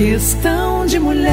Questão de mulher.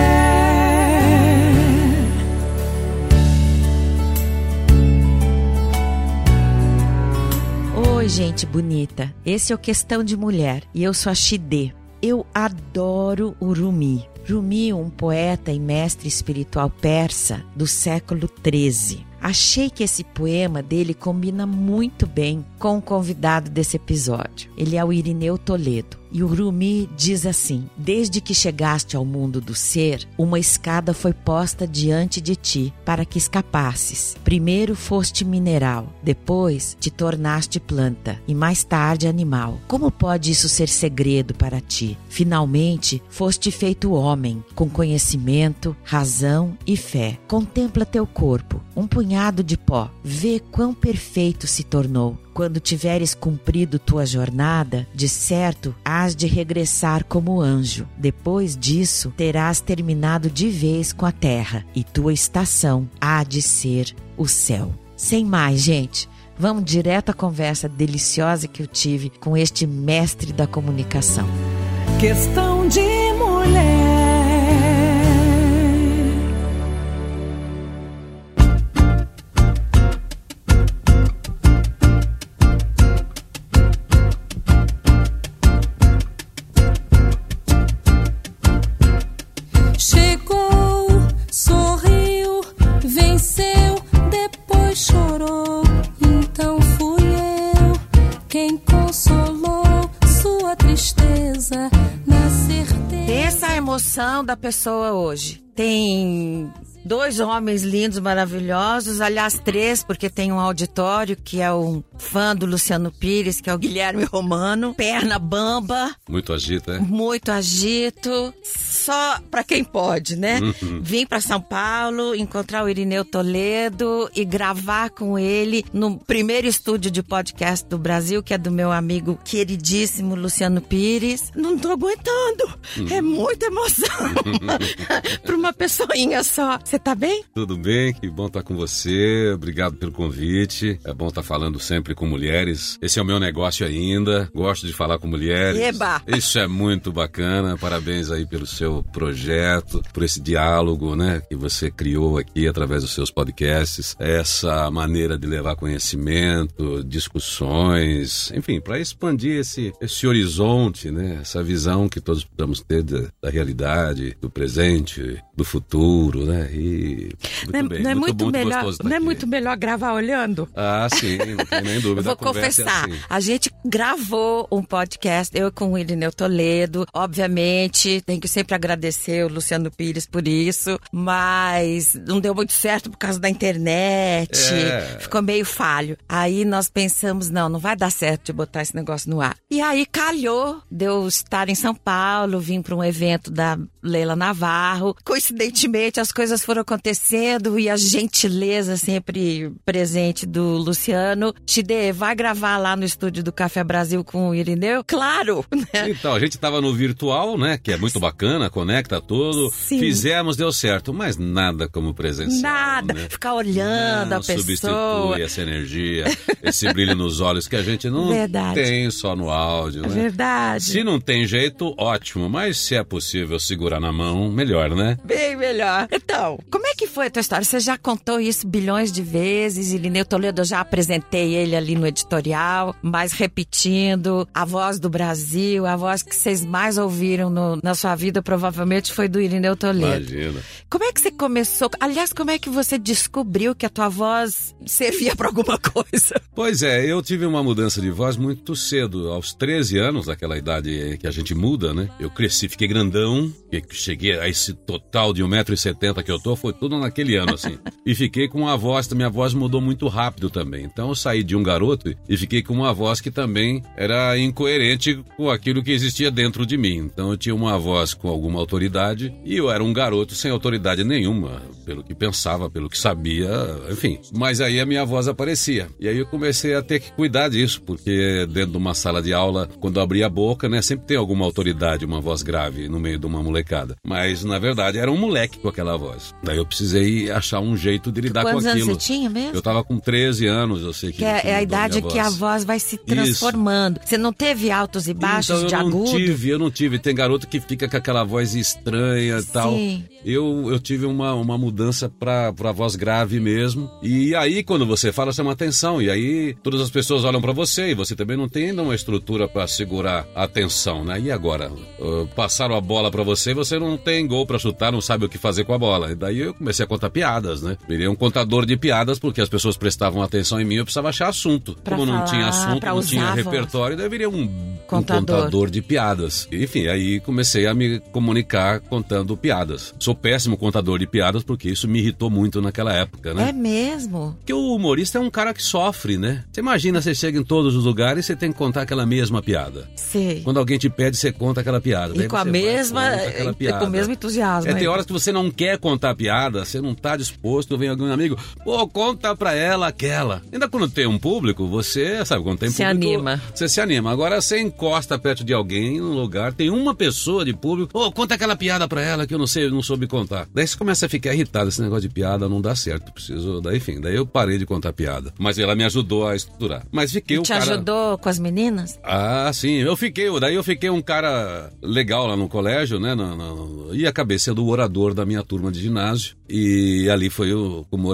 Oi, gente bonita. Esse é o Questão de Mulher e eu sou a Xidê. Eu adoro o Rumi. Rumi, um poeta e mestre espiritual persa do século XIII. Achei que esse poema dele combina muito bem com o convidado desse episódio. Ele é o Irineu Toledo. E o Rumi diz assim: Desde que chegaste ao mundo do ser, uma escada foi posta diante de ti para que escapasses. Primeiro foste mineral, depois te tornaste planta e mais tarde animal. Como pode isso ser segredo para ti? Finalmente foste feito homem, com conhecimento, razão e fé. Contempla teu corpo, um punhado de pó, vê quão perfeito se tornou quando tiveres cumprido tua jornada, de certo hás de regressar como anjo. Depois disso, terás terminado de vez com a terra, e tua estação há de ser o céu. Sem mais, gente. Vamos direto à conversa deliciosa que eu tive com este mestre da comunicação. Questão de mulher. Emoção da pessoa hoje. Tem dois homens lindos, maravilhosos, aliás, três, porque tem um auditório que é um fã do Luciano Pires, que é o Guilherme Romano, perna bamba, Muito agita, é? muito agito, só pra quem pode, né? Vim pra São Paulo, encontrar o Irineu Toledo e gravar com ele no primeiro estúdio de podcast do Brasil, que é do meu amigo queridíssimo Luciano Pires. Não tô aguentando, é muita emoção pra uma pessoinha só. Você tá bem? Tudo bem? Que bom estar com você. Obrigado pelo convite. É bom estar falando sempre com mulheres. Esse é o meu negócio ainda. Gosto de falar com mulheres. Eba! Isso é muito bacana. Parabéns aí pelo seu projeto, por esse diálogo, né, que você criou aqui através dos seus podcasts. Essa maneira de levar conhecimento, discussões, enfim, para expandir esse, esse horizonte, né, essa visão que todos precisamos ter da, da realidade, do presente, do futuro, né? E muito não é, bem, não é muito, muito melhor, estar não é aqui. muito melhor gravar olhando? Ah, sim, não tem nem dúvida. Vou a é confessar, assim. a gente gravou um podcast, eu com o Irineu Toledo, obviamente, tenho que sempre agradecer o Luciano Pires por isso, mas não deu muito certo por causa da internet, É. ficou meio falho. Aí nós pensamos, não, não vai dar certo de botar esse negócio no ar. E aí calhou de eu estar em São Paulo, vim para um evento da Leila Navarro, coincidentemente as coisas foram acontecendo e a gentileza sempre presente do Luciano. Tide, vai gravar lá no estúdio do Café Brasil com o Irineu? Claro! né? Então, a gente tava no virtual, né? Que é muito bacana, conecta tudo. Sim. Fizemos, deu certo, mas nada como presencial. Nada, né? ficar olhando não a pessoa. substitui essa energia, esse brilho nos olhos que a gente não Verdade. tem só no áudio, né? verdade. Se não tem jeito, ótimo. Mas se é possível segurar na mão, melhor, né? Bem melhor. Então, como que foi a tua história? Você já contou isso bilhões de vezes. Irineu Toledo, eu já apresentei ele ali no editorial, mas repetindo, a voz do Brasil, a voz que vocês mais ouviram no- na sua vida provavelmente foi do Irineu Toledo. Imagina. Como é que você começou? Aliás, como é que você descobriu que a tua voz servia pra alguma coisa? Pois é, eu tive uma mudança de voz muito cedo, aos 13 anos, aquela idade que a gente muda, né? Eu cresci, fiquei grandão, cheguei a esse total de 1,70m que eu tô, foi tudo naquele ano, assim. e fiquei com uma voz, minha voz mudou muito rápido também. Então eu saí de um garoto e fiquei com uma voz que também era incoerente com aquilo que existia dentro de mim. Então eu tinha uma voz com alguma autoridade e eu era um garoto sem autoridade nenhuma, pelo que pensava, pelo que sabia, enfim. Mas aí a minha voz aparecia. E aí eu comecei a ter que cuidar disso, porque dentro de uma sala de aula, quando eu abria a boca, né, sempre tem alguma autoridade, uma voz grave no meio de uma molecada. Mas na verdade era um moleque com aquela voz. Daí eu precisei achar um jeito de lidar Quantos com aquilo. anos você tinha mesmo? Eu tava com 13 anos, eu sei que. Que é, a idade que a voz. vai se transformando. Você não teve altos e baixos então, de eu não agudo? tive, eu não tive. Tem garoto que fica com aquela voz estranha e tal. Sim. Eu, eu tive uma, uma mudança pra, pra voz grave mesmo. E aí, quando você fala, chama atenção. E aí, todas as pessoas olham pra você e você também não tem ainda uma estrutura pra segurar a atenção, né? E agora? Uh, passaram a bola pra você e você não tem gol pra chutar, não sabe o que fazer com a bola. E daí eu comecei a contar piadas, né? Virei um contador de piadas porque as pessoas prestavam atenção em mim, eu precisava achar assunto. Pra Como não falar, tinha assunto, não tinha repertório, daí virei um um Contador. contador de piadas. Enfim, aí comecei a me comunicar contando piadas. Sou péssimo contador de piadas porque isso me irritou muito naquela época, né? É mesmo? Porque o humorista é um cara que sofre, né? Você imagina, você chega em todos os lugares e você tem que contar aquela mesma piada. Sei. Quando alguém te pede, você conta aquela piada. E Daí com a vai, mesma, e piada. com o mesmo entusiasmo. É, tem horas que você não quer contar piada, você não tá disposto, vem algum amigo, pô, conta pra ela aquela. Ainda quando tem um público, você, sabe, quando tem Se público... anima. Você se anima. Agora você encosta perto de alguém num lugar, tem uma pessoa de público, pô, conta aquela piada pra ela que eu não sei, eu não soube contar. Daí você começa a ficar irritado, esse negócio de piada não dá certo, preciso, daí enfim, daí eu parei de contar piada. Mas ela me ajudou a estruturar. Mas fiquei o Te cara... ajudou com as meninas? Ah, sim. Eu fiquei, daí eu fiquei um cara legal lá no colégio, né? na- na- e acabei sendo o orador da minha turma de ginásio. E ali foi o, como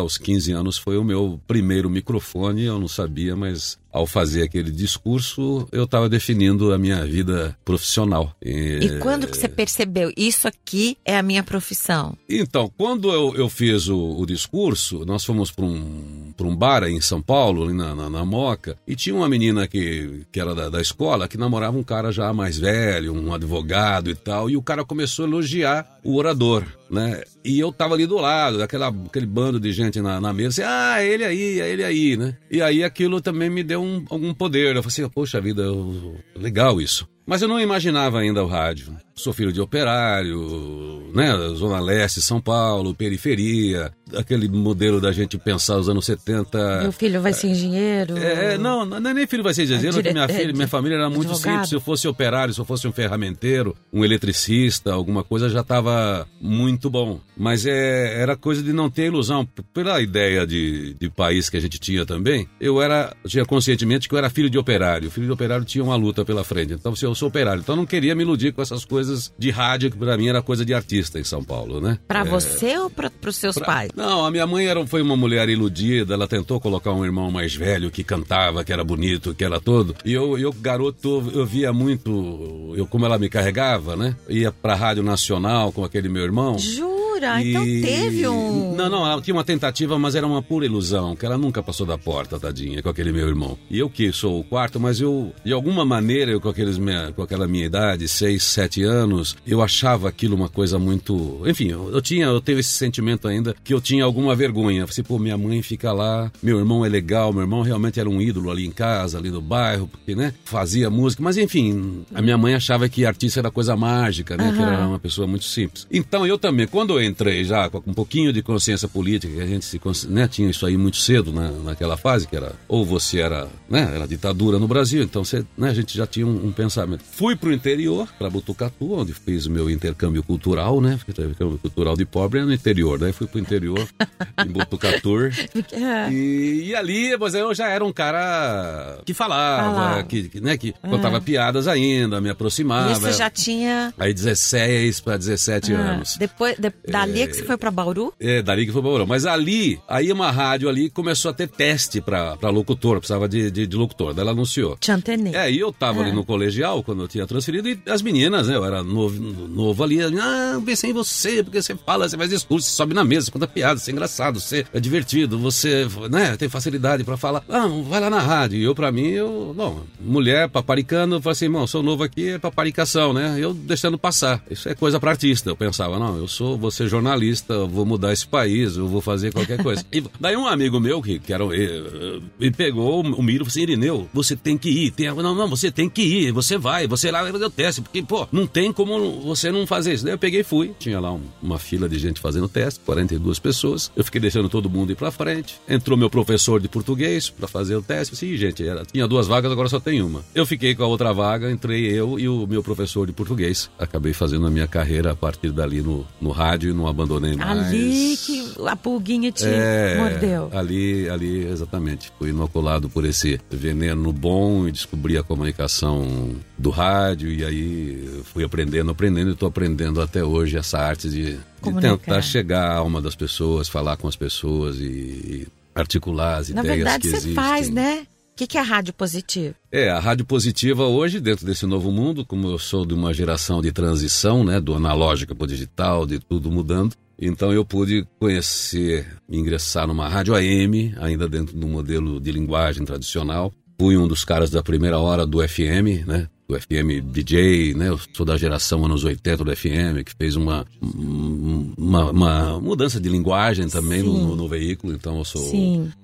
aos 15 anos, foi o meu primeiro microfone. Eu não sabia, mas ao fazer aquele discurso, eu estava definindo a minha vida profissional. E quando que você percebeu? Isso aqui é a minha profissão. Então, quando eu, eu fiz o, o discurso, nós fomos para um, pra um bar em São Paulo, ali na, na, na Moca, e tinha uma menina que, que era da, da escola que namorava um cara já mais velho, um advogado e tal, e o cara começou a elogiar o orador, né? E eu tava ali do lado, daquela, aquele bando de gente na, na mesa, assim, ah, ele aí, é ele aí, né? E aí aquilo também me deu um, algum poder. Eu falei assim, poxa vida, eu- legal isso. Mas eu não imaginava ainda o rádio. Sou filho de operário, né? Zona Leste, São Paulo, periferia, aquele modelo da gente pensar os anos 70. Meu filho vai ser engenheiro? É, não, não é nem filho vai ser engenheiro, dire- minha, é, filha, minha família era muito advogado. simples. Se eu fosse operário, se eu fosse um ferramenteiro, um eletricista, alguma coisa, já estava muito bom. Mas é, era coisa de não ter ilusão. Pela ideia de, de país que a gente tinha também, eu era, tinha conscientemente que eu era filho de operário. Filho de operário tinha uma luta pela frente. Então, se eu sou operário, então eu não queria me iludir com essas coisas de rádio, que pra mim era coisa de artista em São Paulo, né? Pra É, você ou pra, pros seus Pra- pais? Não, a minha mãe era, foi uma mulher iludida, ela tentou colocar um irmão mais velho que cantava, que era bonito, que era todo. E eu, eu garoto, eu via muito, eu como ela me carregava, né? Ia pra Rádio Nacional com aquele meu irmão. Jura? Então E- teve um... Não, não, ela tinha uma tentativa, mas era uma pura ilusão, que ela nunca passou da porta, tadinha, com aquele meu irmão. E eu que sou o quarto, mas eu, de alguma maneira, eu com, aqueles minha, com aquela minha idade, seis, sete anos, eu achava aquilo uma coisa muito. Enfim, eu, eu tinha, eu tenho esse sentimento ainda que eu tinha alguma vergonha. Eu falei, pô, minha mãe fica lá, meu irmão é legal, meu irmão realmente era um ídolo ali em casa, ali no bairro, porque, né, fazia música, mas enfim, a minha mãe achava que artista era coisa mágica, né, que era uma pessoa muito simples. Então eu também, quando eu entrei já com um pouquinho de consciência política, que a gente se, né, tinha isso aí muito cedo na, naquela fase, que era ou você era, né, era ditadura no Brasil, então você, né, a gente já tinha um, um pensamento. Fui pro interior, para Botucatu, onde fiz o meu intercâmbio cultural, né, intercâmbio cultural de pobre é no interior, daí fui pro interior, em Botucatu. É. E, e ali, mas eu já era um cara que falava, Falava. que, que, né, que contava piadas ainda, me aproximava. E você já tinha... Aí 16 para 17 ah, anos. Depois, de- dali é que você foi pra Bauru? É, dali que foi pra Bauru. Mas ali, aí uma rádio ali começou a ter teste pra, pra locutor, precisava de, de, de locutor. Daí ela anunciou. Te antenei. É, e eu tava ali no colegial, quando eu tinha transferido, e as meninas, né, eu era novo, novo ali, ah, pensei em você, porque você fala, você faz discurso, você sobe na mesa, você conta piada, você é engraçado, você é divertido, você, né, tem facilidade pra falar, ah, vai lá na rádio. E eu, pra mim, eu, bom, mulher, paparicando, eu falei assim, irmão, sou novo aqui, é paparicação, né, eu deixando passar. Isso é coisa pra artista. Eu pensava, não, eu sou, vou ser jornalista, vou mudar esse país, eu vou fazer qualquer coisa. e daí um amigo meu, que, que era, eh, me pegou o milho e falou assim, Irineu, você tem que ir, tem, não, não, você tem que ir, você vai, você lá vai fazer o teste, porque, pô, não tem como você não fazer isso. Daí eu peguei e fui, tinha lá um- uma fila de gente fazendo teste, 42 pessoas, eu fiquei deixando todo mundo ir pra frente, entrou meu professor de português pra fazer o teste, assim, gente, era, tinha duas vagas, agora só tem uma. Eu fiquei com a outra vaga, entrei eu e o meu professor de português. Acabei fazendo a minha carreira a partir dali no, no rádio e não abandonei mais. Ali que a pulguinha te É, mordeu. Ali, ali, exatamente. Fui inoculado por esse veneno bom e descobri a comunicação do rádio e aí fui aprendendo, aprendendo e estou aprendendo até hoje essa arte de, de tentar chegar à alma das pessoas, falar com as pessoas e articular as Na ideias verdade, que você existem. faz, né? O que, que é rádio positivo? É, a rádio positiva hoje, dentro desse novo mundo, como eu sou de uma geração de transição, né, do analógico para o digital, de tudo mudando, então eu pude conhecer, ingressar numa rádio AM, ainda dentro do modelo de linguagem tradicional. Fui um dos caras da primeira hora do FM, né? Do FM DJ, né? Eu sou da geração anos 80 do FM, que fez uma, uma, uma mudança de linguagem também no, no- veículo. Então eu sou,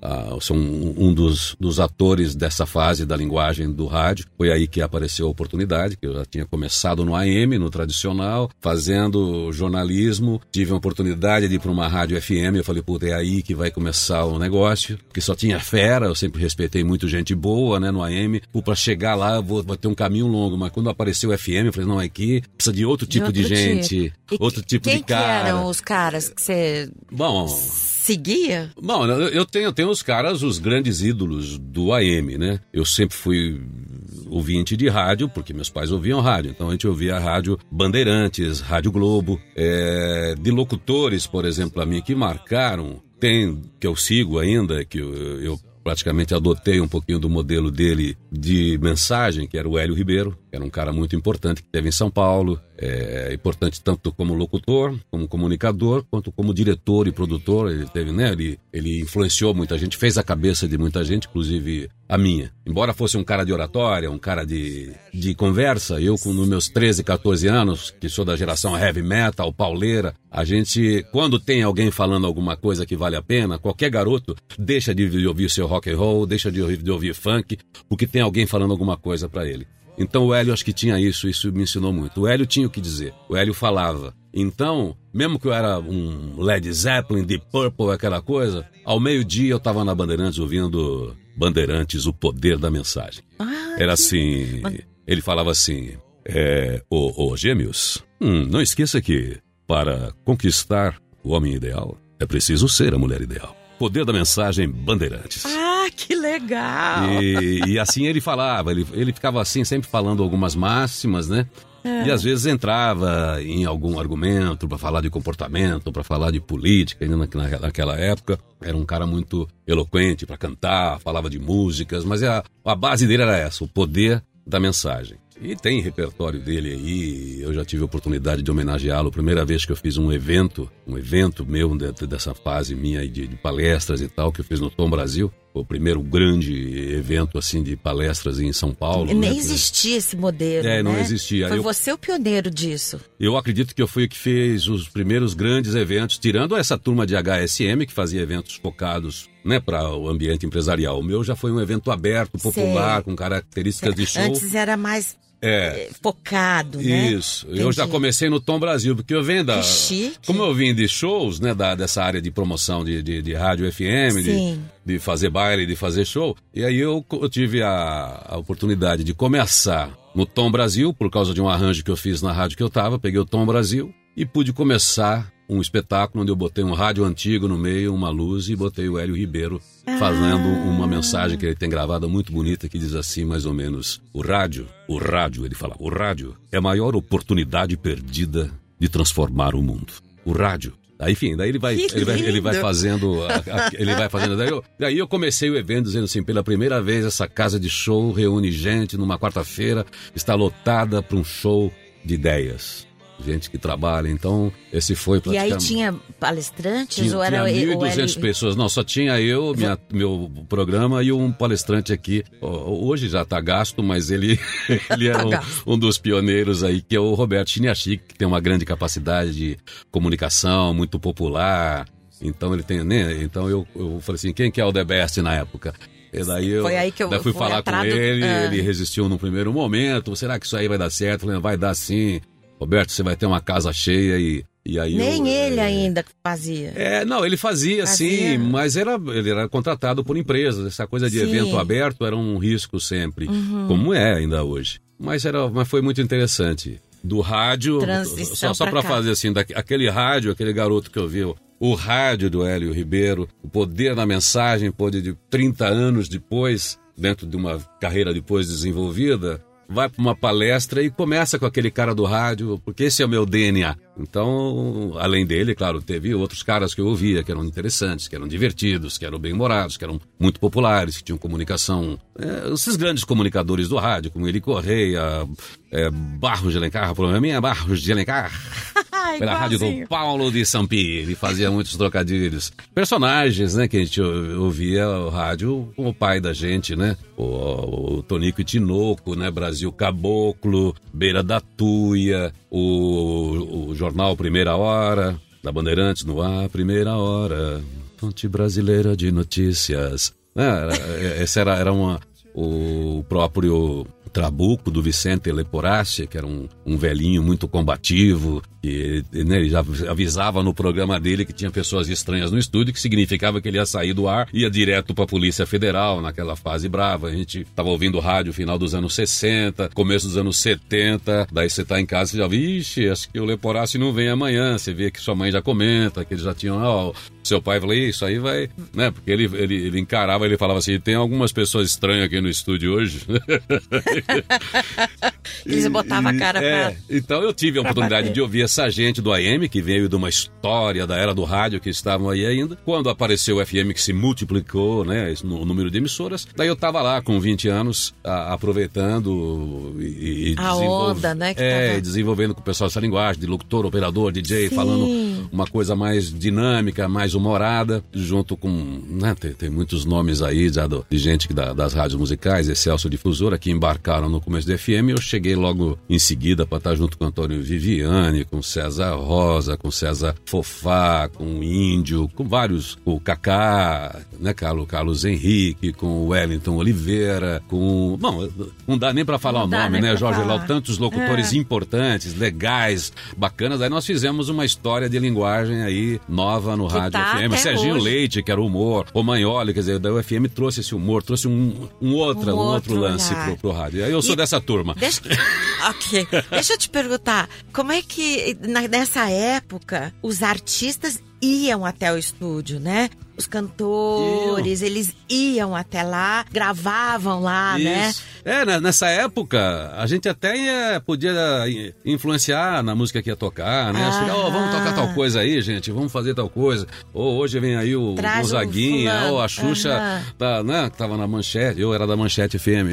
ah, eu sou um, um dos, dos atores dessa fase da linguagem do rádio. Foi aí que apareceu a oportunidade, que eu já tinha começado no AM, no tradicional, fazendo jornalismo. Tive a oportunidade de ir para uma rádio FM. Eu falei, puta, é aí que vai começar o negócio. Porque só tinha fera, eu sempre respeitei muito gente boa, né, no AM. Para chegar lá, eu vou, vou ter um caminho longo. Mas quando apareceu o FM, eu falei, não, aqui precisa de outro tipo de, outro gente, E outro tipo quem de cara. que eram os caras que você Bom, seguia? Bom, eu tenho, eu tenho os caras, os grandes ídolos do AM, né? Eu sempre fui ouvinte de rádio, porque meus pais ouviam rádio. Então a gente ouvia a rádio Bandeirantes, Rádio Globo, é, de locutores, por exemplo, a mim, que marcaram. Tem, que eu sigo ainda, que eu, eu praticamente adotei um pouquinho do modelo dele de mensagem, que era o Hélio Ribeiro, que era um cara muito importante que teve em São Paulo, é importante tanto como locutor, como comunicador, quanto como diretor e produtor. Ele teve, né? Ele, ele influenciou muita gente, fez a cabeça de muita gente, inclusive a minha. Embora fosse um cara de oratória, um cara de, de conversa, eu com os meus 13, 14 anos, que sou da geração heavy metal, pauleira, a gente, quando tem alguém falando alguma coisa que vale a pena, qualquer garoto deixa de ouvir seu rock and roll, deixa de ouvir, de ouvir funk, porque tem alguém falando alguma coisa para ele. Então o Hélio acho que tinha isso, isso me ensinou muito. O Hélio tinha o que dizer, o Hélio falava. Então, mesmo que eu era um Led Zeppelin, Deep Purple, aquela coisa, ao meio-dia eu tava na Bandeirantes ouvindo Bandeirantes, o poder da mensagem. Ah, Era assim, ele falava assim, é, ô, ô gêmeos, hum, não esqueça que para conquistar o homem ideal, é preciso ser a mulher ideal. Poder da mensagem Bandeirantes. ah, que legal! E, e assim ele falava, ele, ele ficava assim, sempre falando algumas máximas, né? E às vezes entrava em algum argumento para falar de comportamento, para falar de política, ainda na- naquela época. Era um cara muito eloquente para cantar, falava de músicas, mas a, a base dele era essa, o poder da mensagem. E tem repertório dele aí, eu já tive a oportunidade de homenageá-lo. Primeira vez que eu fiz um evento, um evento meu dentro dessa fase minha aí de, de palestras e tal, que eu fiz no Tom Brasil. Foi o primeiro grande evento assim de palestras em São Paulo. Nem né? existia esse modelo. É, não né? existia. Foi Eu- você o pioneiro disso. Eu acredito que eu fui o que fez os primeiros grandes eventos, tirando essa turma de HSM que fazia eventos focados né, para o ambiente empresarial. O meu já foi um evento aberto, popular, Sei. com características de show. Antes era mais É. eh, focado, né? Isso. Eu já Entendi. comecei no Tom Brasil, porque eu venho da. Que chique. Como eu vim de shows, né, da, dessa área de promoção de, de, de rádio FM, de, de fazer baile, de fazer show. E aí eu, eu tive a, a oportunidade de começar no Tom Brasil, por causa de um arranjo que eu fiz na rádio que eu tava. Peguei o Tom Brasil e pude começar um espetáculo onde eu botei um rádio antigo no meio, uma luz e botei o Hélio Ribeiro fazendo uma mensagem que ele tem gravada muito bonita que diz assim mais ou menos: o rádio, o rádio, ele fala, o rádio é a maior oportunidade perdida de transformar o mundo. O rádio. Aí, enfim, daí ele vai, ele vai, ele vai fazendo, a- a- ele vai fazendo. Daí eu, daí eu comecei o evento dizendo assim, pela primeira vez essa casa de show reúne gente numa quarta-feira, está lotada para um show de ideias. Gente que trabalha, então esse foi E praticamente... aí tinha palestrantes Tinha, ou era tinha o 1.200 Hélio- pessoas. Não, só tinha eu, minha- meu programa e um palestrante aqui. Hoje já está gasto, mas ele, ele era Tá um, um dos pioneiros aí, que é o Roberto Chiniachi, que tem uma grande capacidade de comunicação, muito popular. Então ele tem, né? Então eu, eu falei assim, quem que é o The Best na época? E daí eu, Foi aí que eu daí fui fui falar com ele, Ah. ele resistiu no primeiro momento. Será que isso aí vai dar certo? Eu falei, vai dar sim. Roberto, você vai ter uma casa cheia e, e aí Nem eu, ele é, ainda fazia. é, não, ele fazia, Fazia. sim, mas era, ele era contratado por empresas. Essa coisa de Sim. evento aberto era um risco sempre, como é ainda hoje. Mas, era, mas foi muito interessante. do rádio. Transição só só pra para fazer assim, da, aquele rádio, aquele garoto que ouviu. O rádio do Hélio Ribeiro, o poder da mensagem, pode de 30 anos depois, dentro de uma carreira depois desenvolvida, vai para uma palestra e começa com aquele cara do rádio, porque esse é o meu DNA. Então, além dele, claro, teve outros caras que eu ouvia, que eram interessantes, que eram divertidos, que eram bem-humorados, que eram muito populares, que tinham comunicação. é, esses grandes comunicadores do rádio, como Eli Correia, é, Barros de Alencar, problema minha, Barros de Alencar. Pela rádio do Paulo de Sampi, ele fazia muitos trocadilhos. Personagens, né, que a gente ou- ouvia o rádio com o pai da gente, né? O, o Tonico e Tinoco, né? Brasil Caboclo, Beira da Tuia, o, o jornal Primeira Hora, da Bandeirantes no ar, Primeira Hora, fonte brasileira de notícias. É, era- esse era, era uma, o próprio Trabuco do Vicente Leporacci, que era um, um velhinho muito combativo, que né, ele já avisava no programa dele que tinha pessoas estranhas no estúdio, que significava que ele ia sair do ar, ia direto para a Polícia Federal, naquela fase brava. A gente estava ouvindo rádio final dos anos 60, começo dos anos 70, daí você tá em casa e já, vixe, acho que o Leporacci não vem amanhã. Você vê que sua mãe já comenta, que eles já tinham, ó, seu pai falou, isso aí vai, né? Porque ele, ele, ele encarava, ele falava assim, tem algumas pessoas estranhas aqui no estúdio hoje. Eles botavam a cara É, pra. então eu tive a oportunidade bater. de ouvir essa gente do AM, que veio de uma história da era do rádio que estavam aí ainda. Quando apareceu o FM que se multiplicou, né, esse nu- o número de emissoras, daí eu tava lá com 20 anos, a- aproveitando e, e A onda, né, que é, tava- desenvolvendo com o pessoal essa linguagem de locutor, operador, DJ, falando uma coisa mais dinâmica, mais humorada, junto com, né, tem, tem muitos nomes aí já do- de gente que da- das rádios musicais, Excelso Difusora, que embarcaram no começo do FM, eu cheguei logo em seguida para estar junto com o Antônio Viviane, com César Rosa, com César Fofá, com o Índio, com vários, com o Kaká, né, Carlos, Carlos Henrique, com o Wellington Oliveira, com, bom, não dá nem para falar Não o nome, né, Jorge falar. Lau, tantos locutores importantes, legais, bacanas. Aí nós fizemos uma história de linguagem aí nova no Que rádio tá FM. Serginho hoje. Leite, que era o humor, o Manholi, quer dizer, da UFM trouxe esse humor, trouxe um, um, outra, Um um outro, outro lance pro, pro rádio. Aí eu sou E- dessa turma. Deixa... ok. Deixa eu te perguntar, como é que na- nessa época os artistas iam até o estúdio, né? Os cantores, eles iam até lá, gravavam lá, né? Isso. É, né, nessa época, a gente até ia- podia influenciar na música que ia tocar, né? Ah. Chegar, ó, vamos tocar tal coisa aí, gente, vamos fazer tal coisa. Ou hoje vem aí o Traz um Gonzaguinha, fulano. ou a Xuxa, tá, né, que tava na manchete, eu era da manchete FM.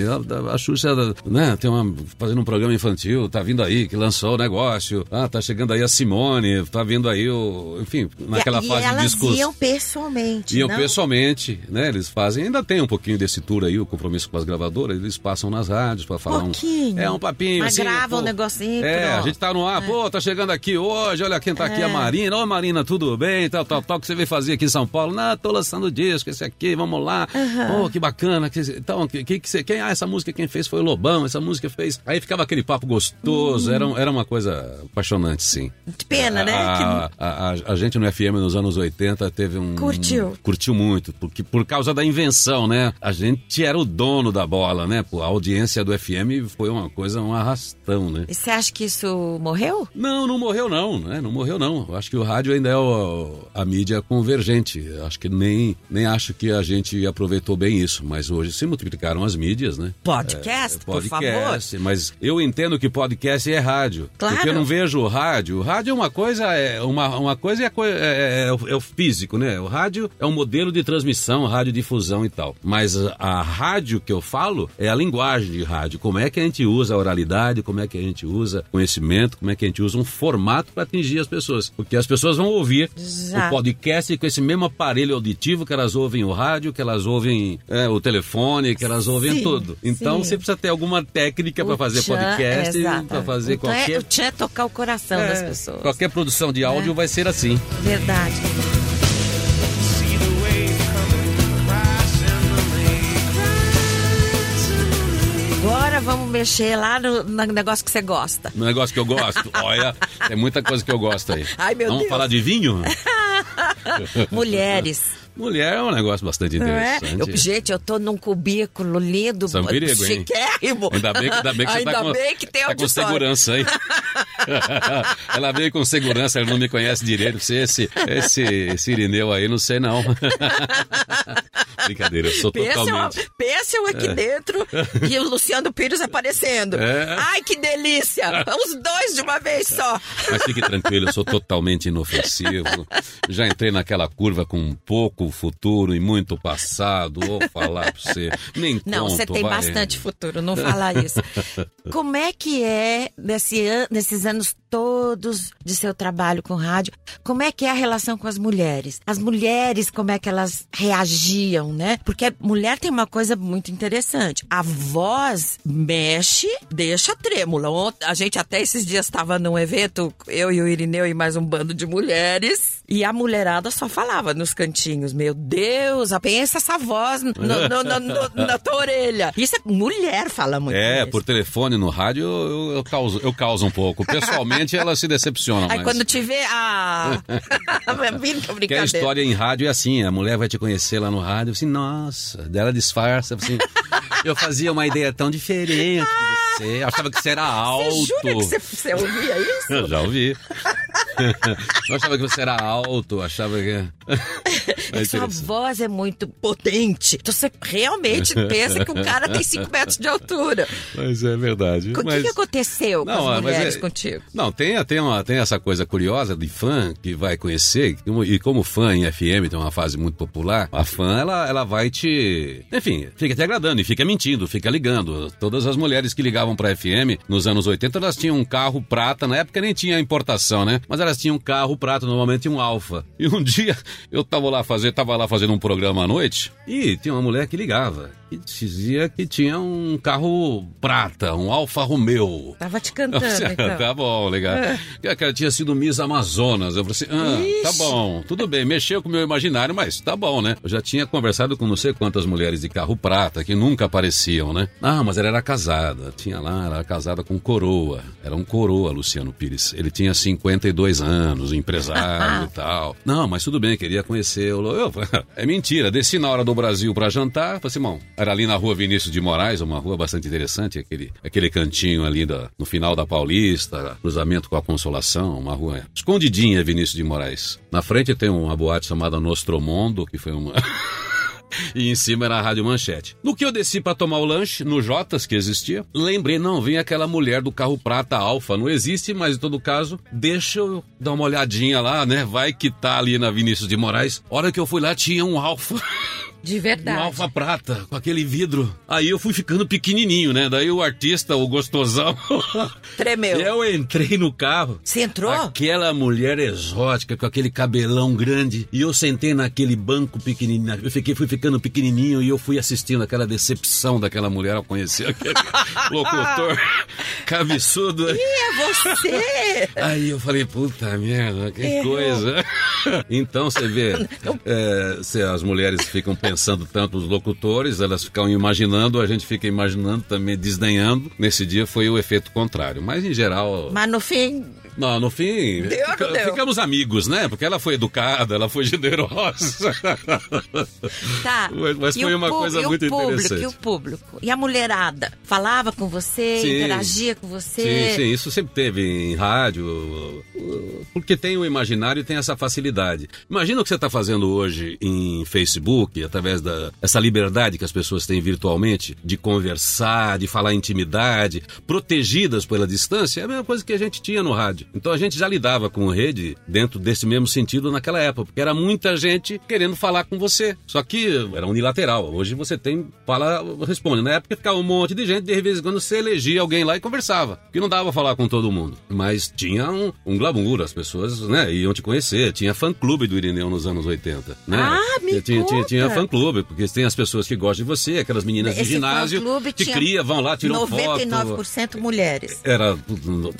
A, a Xuxa, né, tem uma, fazendo um programa infantil, tá vindo aí, que lançou o negócio. Ah, tá chegando aí a Simone, tá vindo aí o. Enfim, naquela e, fase e de elas discurso. iam pessoalmente, Iam não? pessoalmente, né? Eles fazem, ainda tem um pouquinho desse tour aí, o compromisso com as gravadoras, eles passam nas rádios para falar Pouquinho. um. É um papinho Mas assim. grava pô. um negocinho, É, pronto. a gente tá no ar, pô, tá chegando aqui hoje, olha quem tá aqui, É. a Marina. Ô Marina, tudo bem? Tal, tal, tal, o que você veio fazer aqui em São Paulo? Não, tô lançando disco, esse aqui, vamos lá. Pô, que bacana. Então, que, que, que você. Quem, ah, essa música quem fez foi o Lobão, essa música fez. Aí ficava aquele papo gostoso, era, um- era uma coisa apaixonante, sim. Que pena, né? A, a, a- a gente no FM nos anos 80 teve um. Curtiu. Curtiu muito, porque por causa da invenção, né? A gente era o dono da bola, né? A audiência do FM foi uma coisa, um arrastão, né? E você acha que isso morreu? Não, não morreu não, né? Não morreu não. Eu acho que o rádio ainda é o- a mídia convergente. Eu Acho que nem, nem acho que a gente aproveitou bem isso. Mas hoje se multiplicaram as mídias, né? Podcast, É, por favor. podcast, mas eu entendo que podcast é rádio. Claro. Porque eu não vejo o rádio. O rádio é uma coisa, é uma, uma coisa é, é- é é o físico, né? O rádio é um modelo de transmissão, radiodifusão e tal. Mas a, rádio que eu falo é a linguagem de rádio. Como é que a gente usa a oralidade, como é que a gente usa conhecimento, como é que a gente usa um formato para atingir as pessoas. Porque as pessoas vão ouvir Já. o podcast com esse mesmo aparelho auditivo que elas ouvem o rádio, que elas ouvem é, o telefone, que elas ouvem Sim, tudo. Então sim. você precisa ter alguma técnica para O fazer tchan, podcast, para fazer Então é- qualquer. o tchan é tocar o coração das É, pessoas. Qualquer produção de áudio É. vai ser assim. Verdade. Mexer lá no, no negócio que você gosta. Um negócio que eu gosto. Olha, tem muita coisa que eu gosto aí. Ai, meu Vamos Deus. falar de vinho? Mulheres. Mulher é um negócio bastante Não é? interessante. Eu- gente, eu tô num cubículo lindo, é um perigo, hein? chiquérrimo. Ainda bem, que- ainda bem que você Ainda tá com, bem que tem tá com segurança aí. ela veio com segurança, ela não me conhece direito. Você, esse, esse, esse Irineu aí, não sei não. Brincadeira, eu sou Pensa, totalmente. pensa eu aqui dentro e o Luciano Pires aparecendo. É. Ai, que delícia! Os dois de uma vez só. Mas fique tranquilo, eu sou totalmente inofensivo. Já entrei naquela curva com pouco futuro e muito passado. Vou falar pra você. Nem Não, conto, você tem vai. bastante futuro, não fala isso. Como é que é, nesse an- nesses anos todos de seu trabalho com rádio, como é que é a relação com as mulheres? As mulheres, como é que elas reagiam, né? Porque a mulher tem uma coisa muito interessante. A voz mexe, deixa trêmula. A gente até esses dias estava num evento, eu e o Irineu e mais um bando de mulheres, e a mulherada só falava nos cantinhos, meu Deus, pensa essa voz no- no- no- na tua orelha. Isso é mulher fala muito É, isso. por telefone no rádio eu, eu, causo, eu causo um pouco. Pessoalmente ela se decepciona Aí quando te vê, ah... Porque a história em rádio é assim, a mulher vai te conhecer lá no rádio, assim, nossa, dela disfarça, assim, eu fazia uma ideia tão diferente de você, achava que você era alto. Você jura que você, você ouvia isso? Eu já ouvi. eu achava que você era alto, achava que... É Sua voz é muito potente. Então você realmente pensa que o cara tem 5 metros de altura. Mas é verdade. O que, mas... que aconteceu com Não, as mas mulheres é- contigo? Não, tem, tem, uma, tem essa coisa curiosa de fã que vai conhecer, e como- fã em FM tem uma fase muito popular, a fã, ela, ela vai te... Enfim, fica te agradando e fica mentindo, fica ligando. Todas as mulheres que ligavam pra FM nos anos 80, elas tinham um carro prata, na época nem tinha importação, né? Mas elas tinham um carro prata, normalmente um Alfa. E um dia eu tava lá, fazer, tava lá fazendo um programa à noite e tinha uma mulher que ligava. E dizia que tinha um carro prata, um Alfa Romeo. Tava te cantando, então. tá bom, legal. Que Ela tinha sido Miss Amazonas. Eu falei assim: ah, tá bom, tudo bem. Mexeu com o meu imaginário, mas tá bom, né? Eu já tinha conversado com não sei quantas mulheres de carro prata que nunca apareciam, né? Ah, mas ela era casada. Tinha lá, era casada com coroa. Era um coroa, Luciano Pires. Ele tinha 52 anos, empresário e tal. Não, mas tudo bem, queria conhecê-lo. Eu, é mentira. Desci na hora do Brasil pra jantar. Falei assim, bom, era ali na rua Vinícius de Moraes, uma rua bastante interessante, aquele, aquele cantinho ali da, no final da Paulista, cruzamento com a Consolação, uma rua escondidinha, Vinícius de Moraes. Na frente tem uma boate chamada Nostromondo, que foi uma. E em cima era a Rádio Manchete. No que eu desci pra tomar o lanche, no Jotas que existia, lembrei, não, vem aquela mulher do carro prata Alfa. Não existe, mas em todo caso, deixa eu dar uma olhadinha lá, né? Vai que tá ali na Vinícius de Moraes. Hora que eu fui lá, tinha um Alfa. De verdade. alfa prata, com aquele vidro. Aí eu fui ficando pequenininho, né? Daí o artista, o gostosão. Tremeu. Eu entrei no carro. Você entrou? Aquela mulher exótica, com aquele cabelão grande. E eu sentei naquele banco pequenininho. Eu fiquei, fui ficando pequenininho e eu fui assistindo aquela decepção daquela mulher ao conhecer aquele locutor cabeçudo. Ih, é você! Aí eu falei, puta merda, que Errou. coisa. Então você vê, é, se as mulheres ficam pensando tanto os locutores, elas ficam imaginando, a gente fica imaginando também, desdenhando. Nesse dia foi o efeito contrário. Mas em geral. Mas no fim, Não, no fim, Deu fica- deu? ficamos amigos, né? Porque ela foi educada, ela foi generosa. tá. Mas- mas foi uma coisa e o muito público, interessante. E o público? E a mulherada? Falava com você, Sim. interagia com você? Sim, sim, isso sempre teve em rádio, porque tem o imaginário e tem essa facilidade. Imagina o que você está fazendo hoje em Facebook, através da essa liberdade que as pessoas têm virtualmente de conversar, de falar intimidade, protegidas pela distância, é a mesma coisa que a gente tinha no rádio. Então a gente já lidava com rede dentro desse mesmo sentido naquela época, porque era muita gente querendo falar com você. Só que era unilateral. Hoje você tem, fala, responde. Na época ficava um monte de gente, de vez em quando você elegia alguém lá e conversava. Porque não dava falar com todo mundo. Mas tinha um, um glamour, as pessoas né, iam te conhecer. Tinha fã-clube do Irineu nos anos 80. Né? Ah, me tinha, tinha, tinha conta. fã-clube, porque tem as pessoas que gostam de você, aquelas meninas de Esse ginásio fã-clube que tinha cria, vão lá, tiram foto. 99% mulheres. Era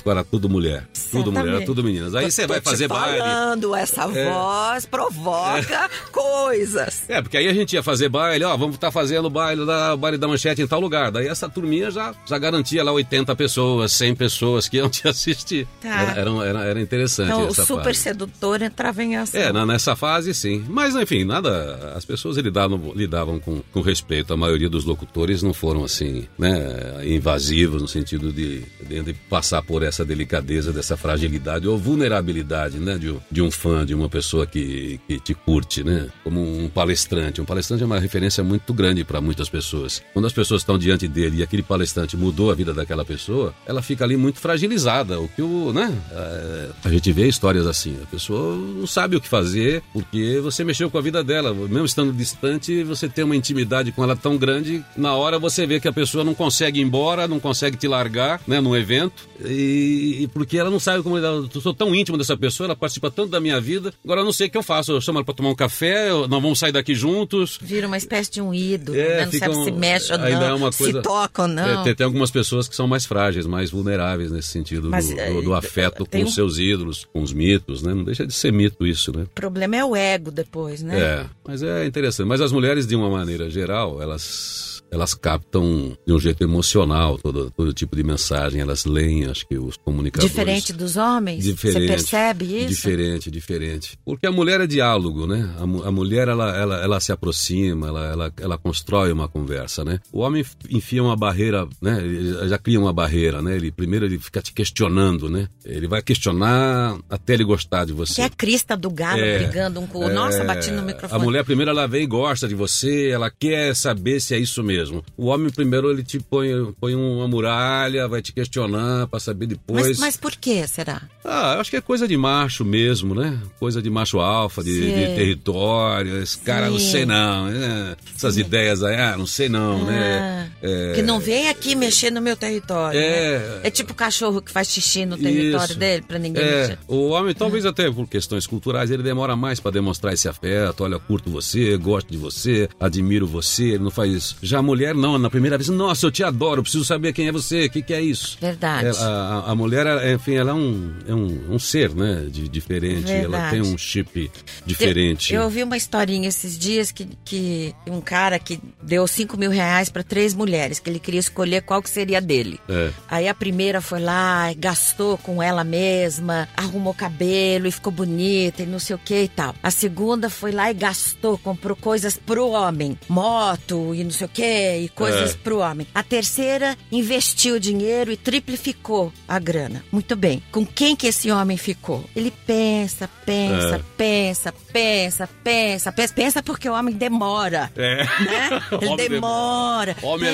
era tudo mulher. Tudo mulher, tudo meninas. Aí você vai fazer baile. falando, essa voz provoca coisas. É, porque aí a gente ia fazer baile, ó, vamos estar fazendo baile da baile da manchete em tal lugar. Daí essa turminha já, já garantia lá 80 pessoas, 100 pessoas que iam te assistir. Tá. Era, era, era, interessante Então, o essa super fase. sedutor entrava em ação. É, na- nessa fase sim. Mas, enfim, nada. As pessoas lidavam, lidavam com, com respeito. A maioria dos locutores não foram assim, né, invasivos no sentido de, de, de passar por essa delicadeza, dessa fragilidade ou vulnerabilidade, né, de, de um fã, de uma pessoa que, que te curte, né, como um palestrante. Um palestrante é uma referência muito grande para muitas pessoas. Quando as pessoas estão diante dele e aquele palestrante mudou a vida daquela pessoa, ela fica ali muito fragilizada. O que o, né, é, a gente vê histórias assim. A pessoa não sabe o que fazer porque você mexeu com a vida dela. Mesmo estando distante, você tem uma intimidade com ela tão grande. Na hora você vê que a pessoa não consegue ir embora, não consegue te largar, né, num evento. E, e porque ela não sabe como. Eu sou tão íntimo dessa pessoa, ela participa tanto da minha vida. Agora eu não sei o que eu faço. Eu chamo ela pra tomar um café, eu- nós vamos sair daqui juntos. Vira uma espécie de um ídolo, É, né? não sabe um- se mexe ou não, coisa- se toca ou não. É, tem, tem algumas pessoas que são mais frágeis, mais vulneráveis nesse sentido Mas, do, é, do- do afeto com um- os seus ídolos, com os mitos, né? Não deixa de ser mito isso, né? O problema é o ego depois, né? É, mas é interessante. Mas as mulheres, de uma maneira geral, elas elas captam de um jeito emocional todo, todo tipo de mensagem. Elas leem, acho que os comunicadores. Diferente dos homens? Diferente. Você percebe isso? Diferente, diferente. Porque a mulher é diálogo, né? A, a mulher, ela, ela, ela se aproxima, ela, ela, ela constrói uma conversa, né? O homem enfia uma barreira, né? Ele já cria uma barreira, né? Ele primeiro ele fica te questionando, né? Ele vai questionar até ele gostar de você. Que é a crista do galo É, brigando um com o outro. Nossa, é, bati no A microfone. mulher primeiro ela vem e gosta de você, ela quer saber se é isso mesmo. O homem primeiro ele te põe, põe uma muralha, vai te questionar pra saber depois. Mas, mas por que será? Ah, eu acho que é coisa de macho mesmo, né? Coisa de macho alfa, de, Sim. de território. Esse cara, não Sim. sei não. né? Essas ideias aí, ah, não sei não, né? É, Que não vem aqui mexer no meu território. É. né? é tipo o cachorro que faz xixi no território Isso. dele pra ninguém É, mexer. o homem, talvez até por questões culturais, ele demora mais pra demonstrar esse afeto. Olha, curto você, gosto de você, admiro você, ele não faz isso. Já mulher, não, na primeira vez, nossa, eu te adoro, preciso saber quem é você, o que, que é isso. Verdade. É, a, a- mulher, ela, enfim, ela é um, é um, um ser, né, de, diferente, ela Verdade. tem um chip diferente. Eu, eu ouvi uma historinha esses dias que, que um cara que deu 5 mil reais pra três mulheres, que ele queria escolher qual que seria dele. É. Aí a primeira foi lá, e gastou com ela mesma, arrumou cabelo e ficou bonita e não sei o que e tal. A segunda foi lá e gastou, comprou coisas pro homem, moto e não sei o que e coisas É. pro homem. A terceira investiu o dinheiro e triplificou a grana. Muito bem. Com quem que esse homem ficou? Ele pensa, pensa, É. pensa, pensa, pensa, pensa, pensa porque o homem demora. É. Né? Ele Homem demora. Homem é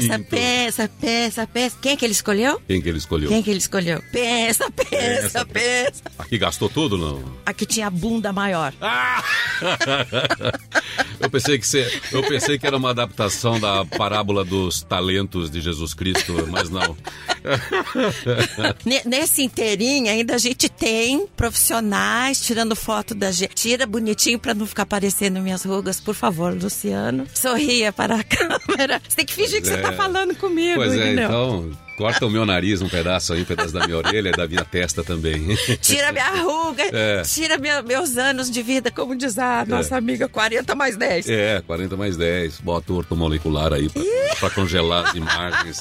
pensa, lento. pensa, pensa, pensa. Quem que ele escolheu? Quem que ele escolheu? Quem que ele escolheu? Pensa, pensa, Pensa, pensa. Aqui gastou tudo, não? A que tinha a bunda maior. Ah! eu pensei que você, eu pensei que era uma adaptação da parábola dos talentos de Jesus Cristo, mas não. Ne- Nesse inteirinho ainda a gente tem profissionais tirando foto da gente. Tira bonitinho pra não ficar aparecendo minhas rugas, por favor, Luciano. Sorria para a câmera. Você tem que fingir que Pois você tá é. falando comigo, Pois é, entendeu? então corta o meu nariz um pedaço aí, um pedaço da minha orelha e da minha testa também. Tira minha ruga, É. tira minha- meus anos de vida, como diz a nossa amiga, 40 mais 10. É, 40 mais 10. Bota o ortomolecular aí pra, pra congelar as imagens.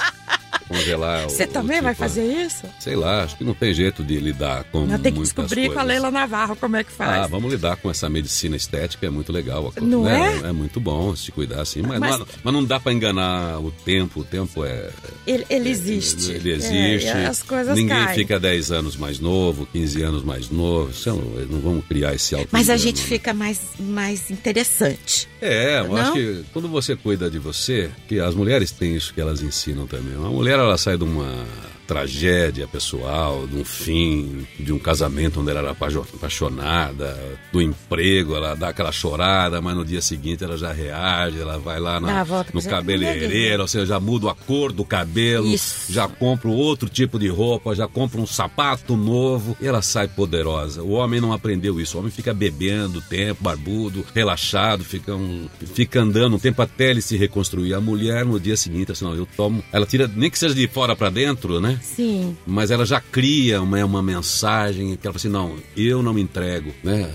Congelar o- Você o também vai tipo- fazer isso? Sei lá, acho que não tem jeito de lidar com Nós tem que descobrir com a coisas. Leila Navarro como é que faz. Ah, vamos lidar com essa medicina estética, é muito legal. Não né? é? É muito bom se cuidar assim, mas, Mas- Não, mas não dá pra enganar o tempo, o tempo é... Ele, ele existe. Ele existe. É, as coisas Ninguém caem. fica 10 anos mais novo, 15 anos mais novo. Não, não vamos criar esse alto Mas a gente né? fica mais, mais interessante. É, eu Não? acho que quando você cuida de você, que as mulheres têm isso que elas ensinam também. Uma mulher, ela sai de uma tragédia pessoal, de um fim, de um casamento onde ela era apaixo- apaixonada, do emprego, ela dá aquela chorada, mas no dia seguinte ela já reage, ela vai lá na- no pra você. cabeleireiro, ou seja, já muda a cor do cabelo, Isso. já compra outro tipo de roupa, já compra um sapato novo e ela sai poderosa. O homem não aprendeu isso. O homem fica bebendo o tempo, barbudo, relaxado, fica, um, fica andando um tempo até ele se reconstruir. A mulher, no dia seguinte, assim, não, eu tomo. Ela tira, nem que seja de fora pra dentro, né? Né? Sim. Mas ela já cria uma, uma mensagem que ela fala assim, não, eu não me entrego, né?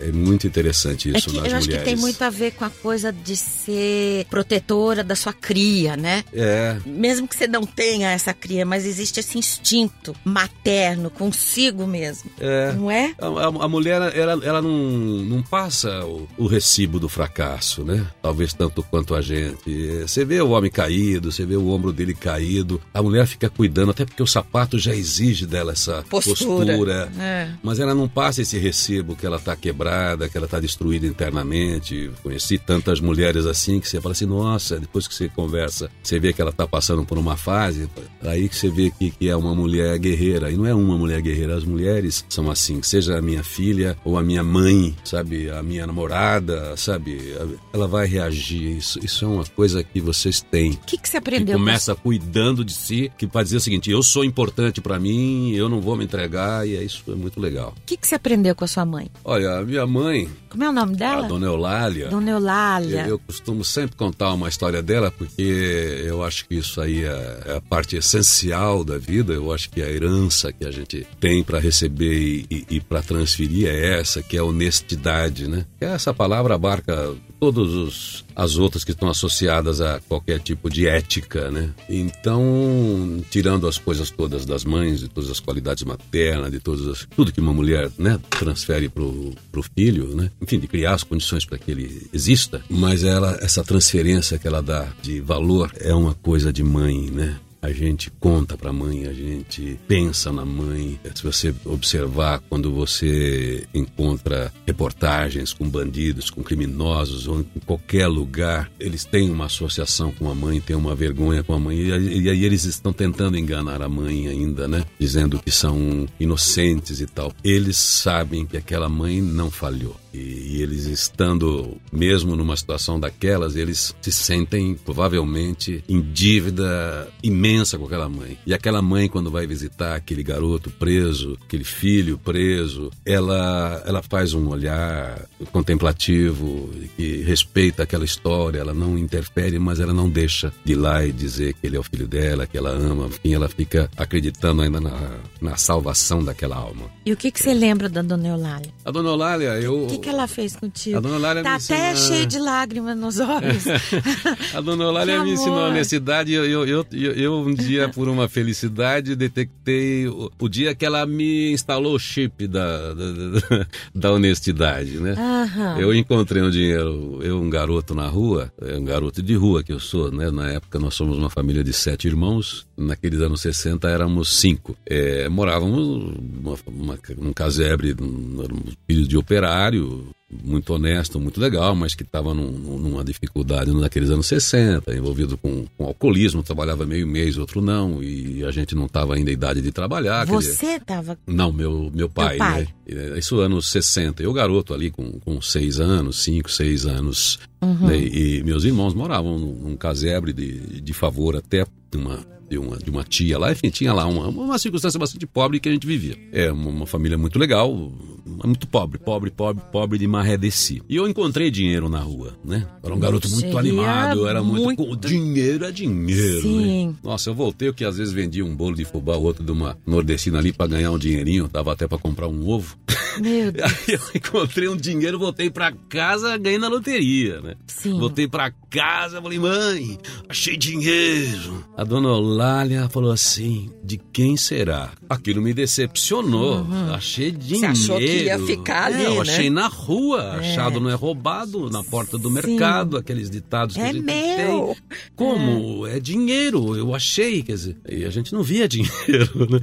É, é muito interessante É isso que nas eu acho mulheres. que tem muito a ver com a coisa de ser protetora da sua cria, né? É, Mesmo que você não tenha essa cria, mas existe esse instinto materno consigo mesmo. é. Não é? A, a- a mulher, ela, ela não, não passa o, o recibo do fracasso, né? Talvez tanto quanto a gente. Você vê o homem caído, você vê o ombro dele caído, a mulher fica cuidando, até porque o sapato já exige dela essa Postura. postura. É. Mas ela não passa esse recibo que ela tá quebrada, que ela tá destruída internamente. Conheci tantas mulheres assim que você fala assim, nossa, depois que você conversa, você vê que ela tá passando por uma fase, aí que você vê que, que é uma mulher guerreira. E não é uma mulher guerreira, as mulheres são assim, seja a minha filha ou a minha mãe, sabe, a minha namorada, sabe, ela vai reagir. Isso, isso é uma coisa que vocês têm. O que, que você Que aprendeu com começa cuidando de si, que vai dizer o seguinte: eu sou importante pra mim, eu não vou me entregar, e é isso é muito legal. O que, que você aprendeu com a sua mãe? Olha, a minha mãe, Como é o nome dela? a dona Eulália, Dona Eulália. eu, eu costumo sempre contar uma história dela, porque eu acho que isso aí é, é a parte essencial da vida. Eu acho que a herança que a gente tem para receber e, e, e para transferir é essa, que é a honestidade, né? Essa palavra abarca todas as outras que estão associadas a qualquer tipo de ética, né? Então, tirando as coisas todas das mães, de todas as qualidades maternas, de todas as, tudo que uma mulher, né, transfere pro, pro filho, né? Enfim, de criar as condições para que ele exista, mas ela essa transferência que ela dá de valor é uma coisa de mãe, né? A gente conta para a mãe, a gente pensa na mãe. Se você observar quando você encontra reportagens com bandidos, com criminosos, ou em qualquer lugar, eles têm uma associação com a mãe, têm uma vergonha com a mãe. E e aí eles estão tentando enganar a mãe ainda, né? Dizendo que são inocentes e tal. Eles sabem que aquela mãe não falhou. E, e eles estando mesmo numa situação daquelas, eles se sentem provavelmente em dívida imensa com aquela mãe. E aquela mãe, quando vai visitar aquele garoto preso, aquele filho preso, ela, ela faz um olhar contemplativo que respeita aquela história, ela não interfere, mas ela não deixa de ir lá e dizer que ele é o filho dela, que ela ama, enfim, ela fica acreditando ainda na, na salvação daquela alma. E o que, que você lembra da Dona Eulália? A dona Eulália, eu. Que, que ela fez contigo? A Dona Eulália tá me até ensina- cheio de lágrimas nos olhos. A dona Eulália Que me ensinou a honestidade. Eu, eu, eu, eu, um dia, por uma felicidade, detectei o, o dia que ela me instalou o chip da, da, da- da honestidade, né? Eu encontrei um dinheiro, eu, um garoto na rua, é um garoto de rua que eu sou, né? Na época nós somos uma família de sete irmãos, naqueles anos 60 éramos cinco. É, morávamos numa, uma, num casebre, éramos filhos de operário, muito honesto, muito legal, mas que estava num, numa dificuldade naqueles anos 60, envolvido com, com alcoolismo, trabalhava meio mês, outro não, e a gente não estava ainda em idade de trabalhar. Você tava. não, meu, meu pai, pai. né? Isso anos 60. Eu, garoto, ali com, com seis anos, cinco, seis anos. Uhum. né? E meus irmãos moravam num, num casebre de, de favor até uma, de, uma, de uma tia lá. Enfim, tinha lá uma, uma circunstância bastante pobre que a gente vivia. É uma, família muito legal, mas muito pobre, pobre, pobre, pobre de Marredeci. E eu encontrei dinheiro na rua, né? Era um garoto muito Seria animado, era muito... muito- com- Dinheiro é dinheiro, Sim. né? Nossa, eu voltei, eu que às vezes vendia um bolo de fubá, outro de uma nordestina ali pra ganhar um dinheirinho, dava até pra comprar um ovo. Meu Deus. Aí eu encontrei um dinheiro, voltei pra casa, ganhei na loteria, né? Sim. Voltei pra casa, falei, mãe, achei dinheiro. A dona Olália falou assim, de quem será? Aquilo me decepcionou, achei dinheiro. Uhum. achou que ia ficar ali, É, eu né? achei na rua, achado não é roubado, na porta do mercado, aqueles ditados que É a gente meu. tem. Como? É. dinheiro, eu achei, quer dizer, e a gente não via dinheiro, né?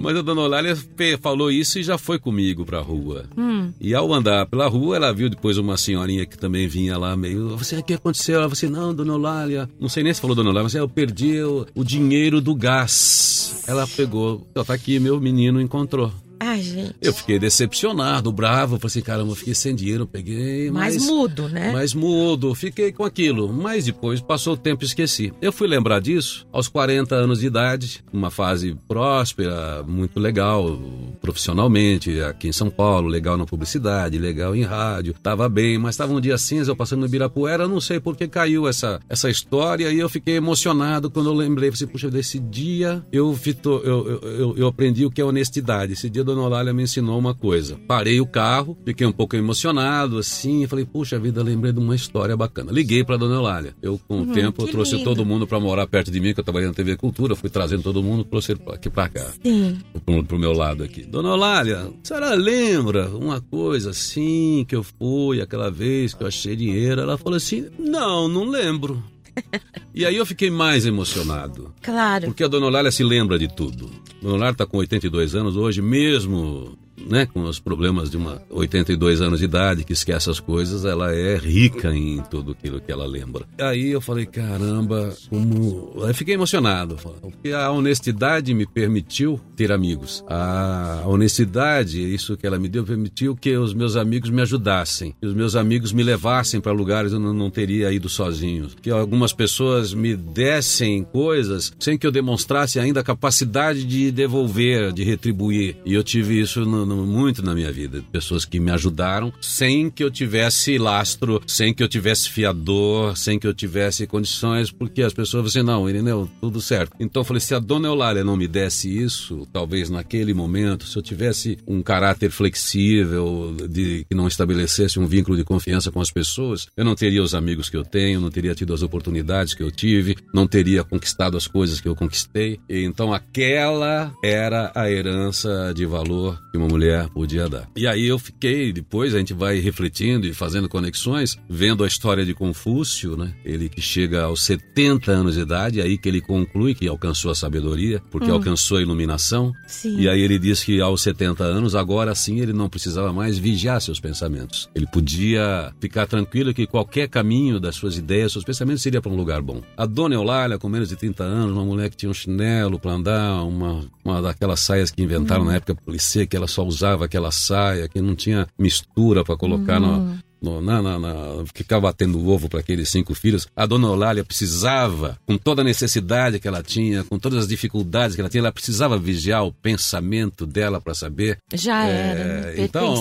Mas a dona Olália falou isso e já foi comigo pra rua. Hum. E ao andar pela rua, ela viu depois uma senhorinha que também vinha lá meio. Você, o que aconteceu? Ela você não, dona Olália. Não sei nem se falou dona Olália, mas é, eu perdi o, o dinheiro do gás. Ela pegou, ó, tá aqui, meu menino encontrou. Ai, gente. Eu fiquei decepcionado, bravo, falei assim, caramba, eu fiquei sem dinheiro, peguei, Mais mas... mudo, né? Mais mudo, fiquei com aquilo, mas depois passou o tempo e esqueci. Eu fui lembrar disso aos 40 anos de idade, uma fase próspera, muito legal profissionalmente, aqui em São Paulo, legal na publicidade, legal em rádio, tava bem, mas tava um dia cinza, eu passando no Ibirapuera, não sei por que caiu essa, essa história e eu fiquei emocionado quando eu lembrei, falei, assim, puxa, desse dia eu, fito, eu, eu, eu, eu aprendi o que é honestidade. Esse dia Dona Olália me ensinou uma coisa. Parei o carro, fiquei um pouco emocionado, assim, e falei, puxa vida, lembrei de uma história bacana. Liguei pra Dona Eulália. Eu, com o tempo, eu que trouxe lindo. todo mundo pra morar perto de mim, que eu trabalhei na TV Cultura, fui trazendo todo mundo, trouxe ele aqui pra cá, Sim. pro, pro meu lado aqui. Dona Eulália, a senhora lembra uma coisa assim, que eu fui aquela vez que eu achei dinheiro? Ela falou assim, não, não lembro. E aí eu fiquei mais emocionado. Claro. Porque a Dona Eulália se lembra de tudo. Dona Eulália está com 82 anos hoje, mesmo né, com os problemas de uma 82 anos de idade, que esquece as coisas, ela é rica em tudo aquilo que ela lembra. Aí eu falei, caramba, como... Aí fiquei emocionado, porque a honestidade me permitiu ter amigos. A honestidade, isso que ela me deu, permitiu que os meus amigos me ajudassem, que os meus amigos me levassem para lugares onde eu não teria ido sozinho, que algumas pessoas me dessem coisas sem que eu demonstrasse ainda a capacidade de devolver, de retribuir. E eu tive isso no, no, muito na minha vida, pessoas que me ajudaram sem que eu tivesse lastro, sem que eu tivesse fiador, sem que eu tivesse condições, porque as pessoas assim, não, Irineu, tudo certo. Então eu falei, se a dona Eulália não me desse isso, talvez naquele momento, se eu tivesse um caráter flexível, de que não estabelecesse um vínculo de confiança com as pessoas, eu não teria os amigos que eu tenho, não teria tido as oportunidades que eu tive, não teria conquistado as coisas que eu conquistei. E então aquela era a herança de valor que uma mulher podia dar. E aí eu fiquei, depois a gente vai refletindo e fazendo conexões, vendo a história de Confúcio, né? Ele que chega aos 70 anos de idade, aí que ele conclui que alcançou a sabedoria, porque alcançou a iluminação. Sim. E aí ele diz que aos 70 anos, agora sim, ele não precisava mais vigiar seus pensamentos. Ele podia ficar tranquilo que qualquer caminho das suas ideias, seus pensamentos seria para um lugar bom. A dona Eulália, com menos de 30 anos, uma mulher que tinha um chinelo para andar, uma, uma daquelas saias que inventaram na época polícia, que ela só usava aquela saia, que não tinha mistura para colocar no, no- na, na, na- ficava batendo ovo para aqueles cinco filhos. A dona Eulália precisava, com toda a necessidade que ela tinha, com todas as dificuldades que ela tinha, ela precisava vigiar o pensamento dela para saber. Já É, era, né? então,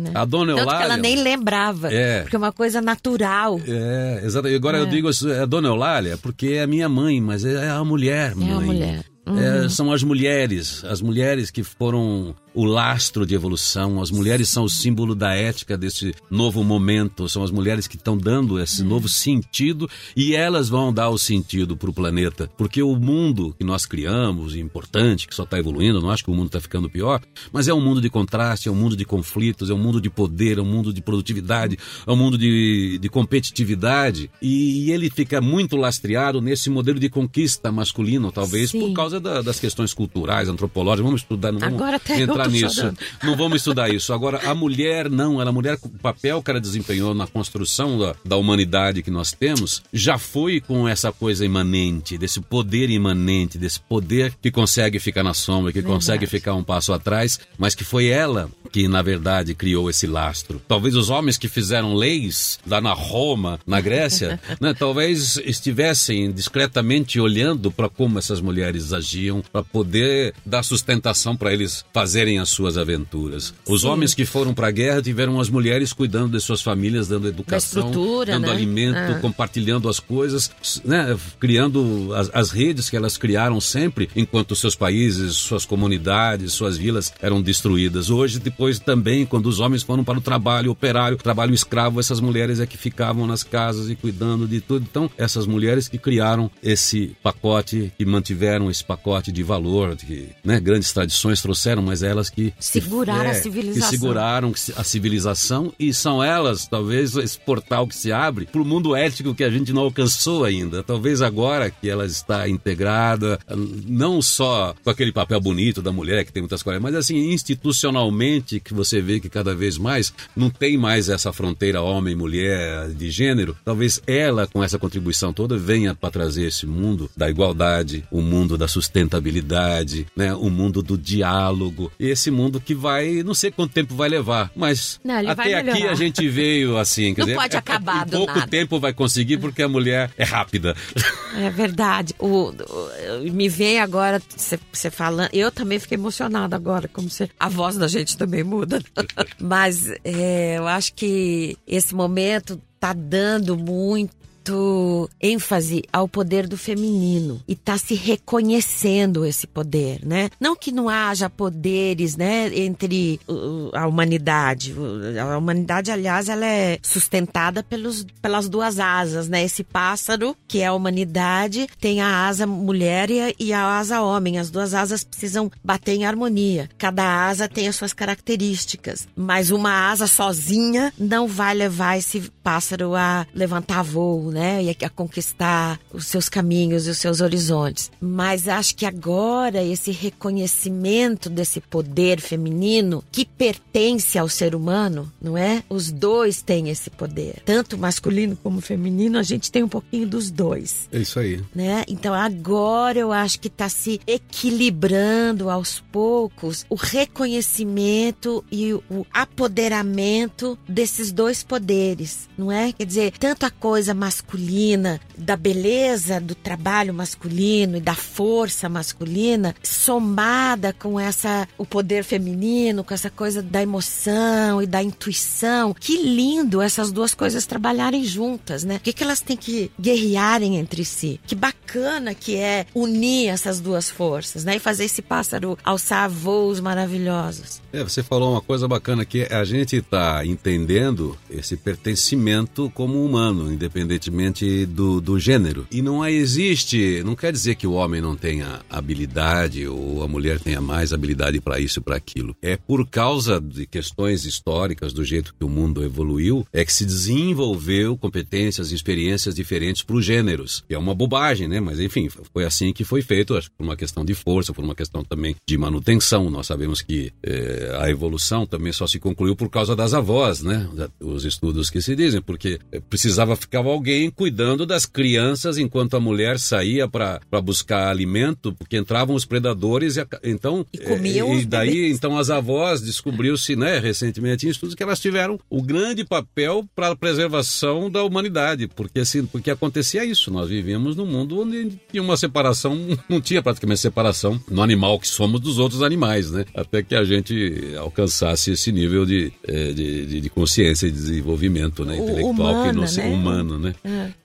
né? a dona Tanto que Eulália- ela nem lembrava. É. Porque é uma coisa natural. É, exato. E agora eu digo, isso, é a dona Eulália, porque é a minha mãe, mas é a mulher, mãe. É a mulher. É, são as mulheres, as mulheres que foram o lastro de evolução, as mulheres são o símbolo da ética desse novo momento, são as mulheres que estão dando esse novo sentido e elas vão dar o sentido para o planeta, porque o mundo que nós criamos, importante, que só está evoluindo, não acho que o mundo está ficando pior, mas é um mundo de contraste, é um mundo de conflitos, é um mundo de poder, é um mundo de produtividade, é um mundo de, de competitividade. E ele fica muito lastreado nesse modelo de conquista masculino, talvez Sim. por causa da- das questões culturais, antropológicas, vamos estudar, não vamos Agora até entrar nisso. Não vamos estudar isso. Agora, a mulher não, ela, a mulher, o papel que ela desempenhou na construção da, da humanidade que nós temos, já foi com essa coisa imanente, desse poder imanente, desse poder que consegue ficar na sombra, que consegue ficar um passo atrás, mas que foi ela que, na verdade, criou esse lastro. Talvez os homens que fizeram leis lá na Roma, na Grécia, né, talvez estivessem discretamente olhando para como essas mulheres agiam, para poder dar sustentação para eles fazerem as suas aventuras. Os homens que foram para a guerra tiveram as mulheres cuidando de suas famílias, dando educação, dando né? alimento, Ah. compartilhando as coisas, né, criando as, as redes que elas criaram sempre, enquanto seus países, suas comunidades, suas vilas eram destruídas. Hoje, depois também, quando os homens foram para o trabalho operário, trabalho escravo, essas mulheres é que ficavam nas casas e cuidando de tudo. Então, essas mulheres que criaram esse pacote, que mantiveram esse pacote de valor, que né, grandes tradições trouxeram, mas elas que Seguraram a que civilização. seguraram a civilização e são elas, talvez, esse portal que se abre para o mundo ético que a gente não alcançou ainda. Talvez agora que ela está integrada, não só com aquele papel bonito da mulher, que tem muitas coisas, mas assim, institucionalmente, que você vê que cada vez mais não tem mais essa fronteira homem-mulher de gênero. Talvez ela, com essa contribuição toda, venha para trazer esse mundo da igualdade, o mundo da sustentabilidade, né? o mundo do diálogo. E esse mundo que vai, não sei quanto tempo vai levar, mas Não, até aqui a gente veio assim, quer Não dizer, pode é- acabar do pouco nada. tempo vai conseguir porque a mulher é rápida. É verdade. O, o- me vem agora você falando. Eu também fiquei emocionada agora, como se a voz da gente também muda. Mas é, eu acho que esse momento tá dando muito ênfase ao poder do feminino e tá se reconhecendo esse poder, né? Não que não haja poderes, né, entre a humanidade. A humanidade, aliás, ela é sustentada pelos, pelas duas asas, né? Esse pássaro, que é a humanidade, tem a asa mulher e a asa homem. As duas asas precisam bater em harmonia. Cada asa tem as suas características, mas uma asa sozinha não vai levar esse pássaro a levantar voo, né? E a, a conquistar os seus caminhos e os seus horizontes. Mas acho que agora esse reconhecimento desse poder feminino que pertence ao ser humano, não é? Os dois têm esse poder. Tanto masculino como feminino, a gente tem um pouquinho dos dois É isso aí. né? Então agora eu acho que está se equilibrando aos poucos o reconhecimento e o apoderamento desses dois poderes, não é? Quer dizer, tanto a coisa masculina, da beleza do trabalho masculino e da força masculina, somada com essa o poder feminino, com essa coisa da emoção e da intuição. Que lindo essas duas coisas trabalharem juntas, né? Por que, que elas têm que guerrearem entre si? Que bacana que é unir essas duas forças, né? E fazer esse pássaro alçar voos maravilhosos. É, você falou uma coisa bacana que a gente está entendendo esse pertencimento como humano, independentemente do, do gênero. E não existe, não quer dizer que o homem não tenha habilidade ou a mulher tenha mais habilidade para isso, para aquilo. É por causa de questões históricas, do jeito que o mundo evoluiu, é que se desenvolveu competências e experiências diferentes para os gêneros. É uma bobagem, né? Mas enfim, foi assim que foi feito, acho que por uma questão de força, por uma questão também de manutenção. Nós sabemos que eh, a evolução também só se concluiu por causa das avós, né? Os estudos que se dizem, porque eh, precisava ficar alguém cuidando das crianças enquanto a mulher saía para buscar alimento, porque entravam os predadores e a então E comiam os e daí bebês. então as avós descobriu-se, né, recentemente em estudos que elas tiveram o grande papel para a preservação da humanidade, porque assim, porque acontecia isso, nós vivíamos num mundo onde tinha uma separação, não tinha praticamente separação no animal que somos dos outros animais, né? Até que a gente alcançasse esse nível de, eh, de, de- de consciência e desenvolvimento, né, O- intelectual que não humana, né? humano, né?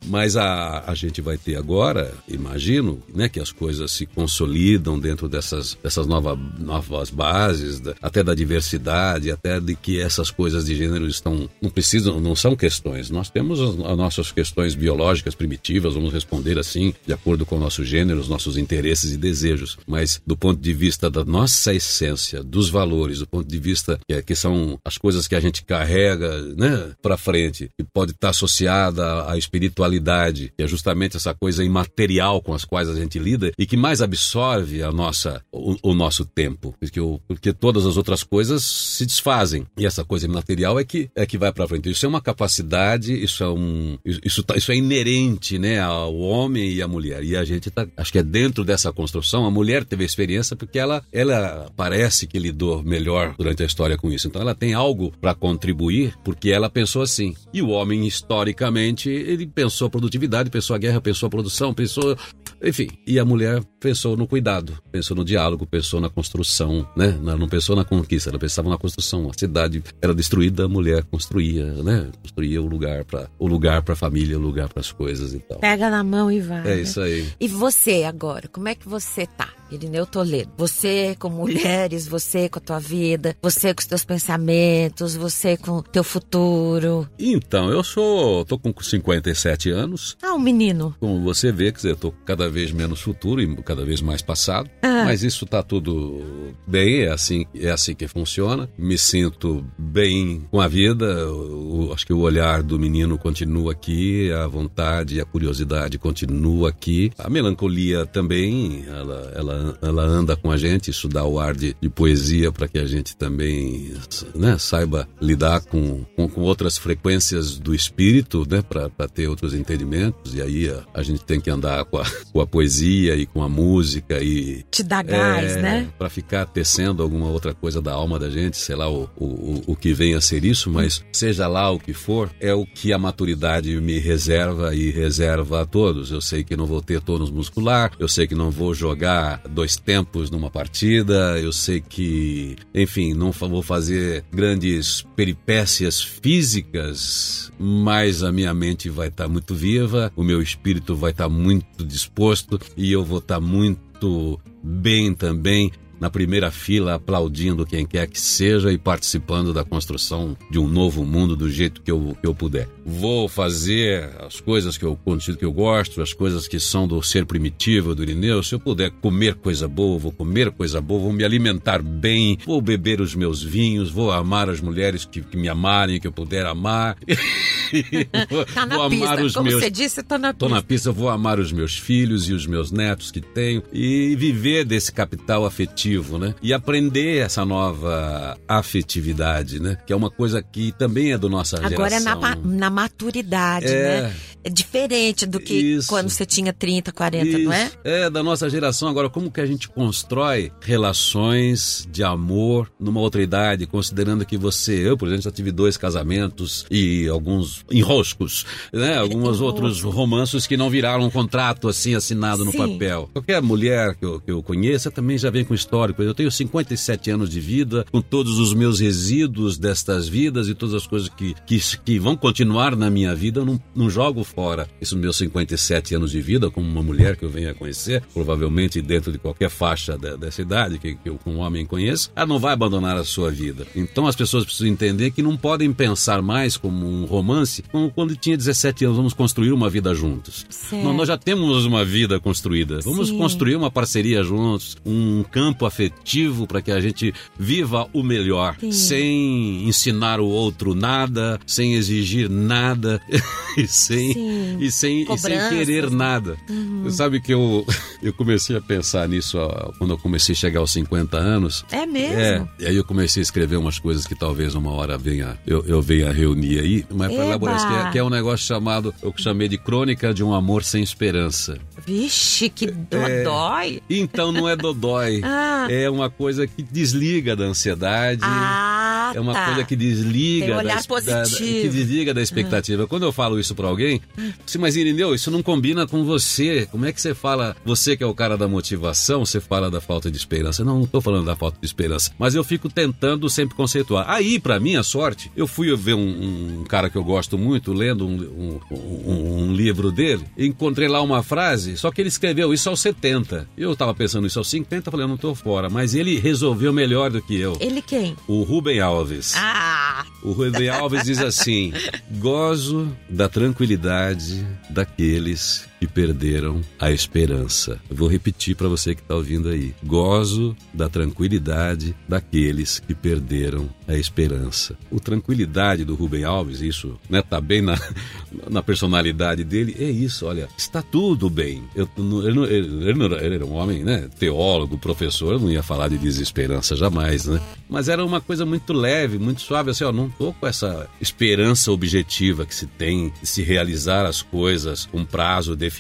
Mas a, a gente vai ter agora, imagino, né, que as coisas se consolidam dentro dessas, dessas nova, novas bases, da- até da diversidade, até de que essas coisas de gênero estão, não precisam, não são questões. Nós temos as, as nossas questões biológicas primitivas, vamos responder assim, de acordo com o nosso gênero, os nossos interesses e desejos. Mas do ponto de vista da nossa essência, dos valores, do ponto de vista que, é- que são as coisas que a gente carrega, né, para frente, que pode estar associada à- à espiritualidade, que é justamente essa coisa imaterial com as quais a gente lida e que mais absorve a nossa, o, o nosso tempo, porque, o- porque todas as outras coisas se desfazem e essa coisa imaterial é que é que vai para frente. Isso é uma capacidade, isso é um, isso, tá- isso é inerente, né, ao homem e à mulher. E a gente tá, acho que é dentro dessa construção. A mulher teve experiência porque ela, ela parece que lidou melhor durante a história com isso. Então ela tem algo para contribuir porque ela pensou assim. E o homem historicamente ele pensou a produtividade, pensou a guerra, pensou a produção, pensou, enfim. E a mulher pensou no cuidado, pensou no diálogo, pensou na construção, né? Ela não pensou na conquista, ela pensava na construção. A cidade era destruída, a mulher construía, né? Construía o lugar para o lugar para a família, o lugar para as coisas e tal. Pega na mão e vai. É né? isso aí. E você agora, como é que você tá? Irineu Toledo. Você com mulheres, você com a tua vida, você com os teus pensamentos, você com o teu futuro. Então, eu sou, tô com 57 anos. Ah, um menino. Como você vê, quer dizer, eu tô cada vez menos futuro e cada vez mais passado. Ah. Mas isso tá tudo bem, é assim, é assim que funciona. Me sinto bem com a vida. o- acho que o olhar do menino continua aqui, a vontade e a curiosidade continua aqui. A melancolia também, ela, ela ela, ela anda com a gente, isso dá o ar de, de poesia para que a gente também né, saiba lidar com, com, com outras frequências do espírito, né, para ter outros entendimentos. E aí a, a gente tem que andar com a, com a poesia e com a música e Te dá gás, é, né? Pra ficar tecendo alguma outra coisa da alma da gente, sei lá o, o, o- o que venha a ser isso, mas seja lá o que for, é o que a maturidade me reserva e reserva a todos. Eu sei que não vou ter tônus muscular, eu sei que não vou jogar dois tempos numa partida, eu sei que, enfim, não vou fazer grandes peripécias físicas, mas a minha mente vai estar muito viva, o meu espírito vai estar muito disposto e eu vou estar muito bem também na primeira fila aplaudindo quem quer que seja e participando da construção de um novo mundo do jeito que eu, que eu puder. Vou fazer as coisas que eu consigo que eu gosto, as coisas que são do ser primitivo, do Irineu. Se eu puder comer coisa boa, vou comer coisa boa, vou me alimentar bem, vou beber os meus vinhos, vou amar as mulheres que, que me amarem, que eu puder amar. vou, Tá na vou amar pista. os Como meus você disse, tô na Tô pista. na pista, vou amar os meus filhos e os meus netos que tenho e viver desse capital afetivo, né? E aprender essa nova afetividade, né? Que é uma coisa que também é do nossa Agora é na, geração. ma- na maturidade, É. né? É diferente do que Isso. quando você tinha 30, 40, não é? Isso. É, da nossa geração. Agora, como que a gente constrói relações de amor numa outra idade, considerando que você, eu, por exemplo, já tive dois casamentos e alguns enroscos, né? Alguns outros romances que não viraram um contrato assim assinado no Sim. papel. Qualquer mulher que eu, que eu conheça também já vem com histórico. Eu tenho 57 anos de vida, com todos os meus resíduos destas vidas e todas as coisas que, que, que vão continuar na minha vida, eu não, não jogo fora esses meus 57 anos de vida como uma mulher que eu venha a conhecer, provavelmente dentro de qualquer faixa da- dessa idade que, que eu, um homem conheça, ela não vai abandonar a sua vida. Então as pessoas precisam entender que não podem pensar mais como um romance, como quando tinha 17 anos, vamos construir uma vida juntos. Não, nós já temos uma vida construída. Vamos Sim. construir uma parceria juntos, um campo afetivo para que a gente viva o melhor, Sim. sem ensinar o outro nada, sem exigir nada e sem Sim. E sem, e sem querer né? nada. Sabe que eu eu comecei a pensar nisso ó, quando eu comecei a chegar aos 50 anos. É mesmo? É, e aí eu comecei a escrever umas coisas que talvez uma hora venha, eu, eu venha reunir aí, mas para elaborar isso, que é, que é um negócio chamado, eu chamei de Crônica de um Amor Sem Esperança. Vixe, que dó- dói. Então não é dodói, Ah. é uma coisa que desliga da ansiedade. Ah, É uma tá. coisa que desliga, um olhar da, da- que desliga da expectativa. Quando eu falo isso pra alguém, assim, mas Irineu, isso não combina com você. Como é que você fala, você que é o cara da motivação, você fala da falta de esperança? Não, não tô falando da falta de esperança, mas eu fico tentando sempre conceituar. Aí, pra minha sorte, eu fui ver um, um cara que eu gosto muito, lendo um, um- livro dele, encontrei lá uma frase, só que ele escreveu isso aos 70. Eu tava pensando isso aos 50, falei, eu não tô fora, mas ele resolveu melhor do que eu. Ele quem? O Rubem Alves. Ah, O Rubem Alves diz assim: gozo da tranquilidade daqueles que perderam a esperança. Eu vou repetir para você que está ouvindo aí: gozo da tranquilidade daqueles que perderam a esperança. O tranquilidade do Rubem Alves, isso né, tá bem na, na personalidade dele, é isso, olha, está tudo bem. Eu, ele, ele- ele era- um homem, né, teólogo, professor, não ia falar de desesperança jamais, né? Mas era uma coisa muito leve, muito suave, assim, ó, não tô com essa esperança objetiva que se tem de se realizar as coisas com prazo definido,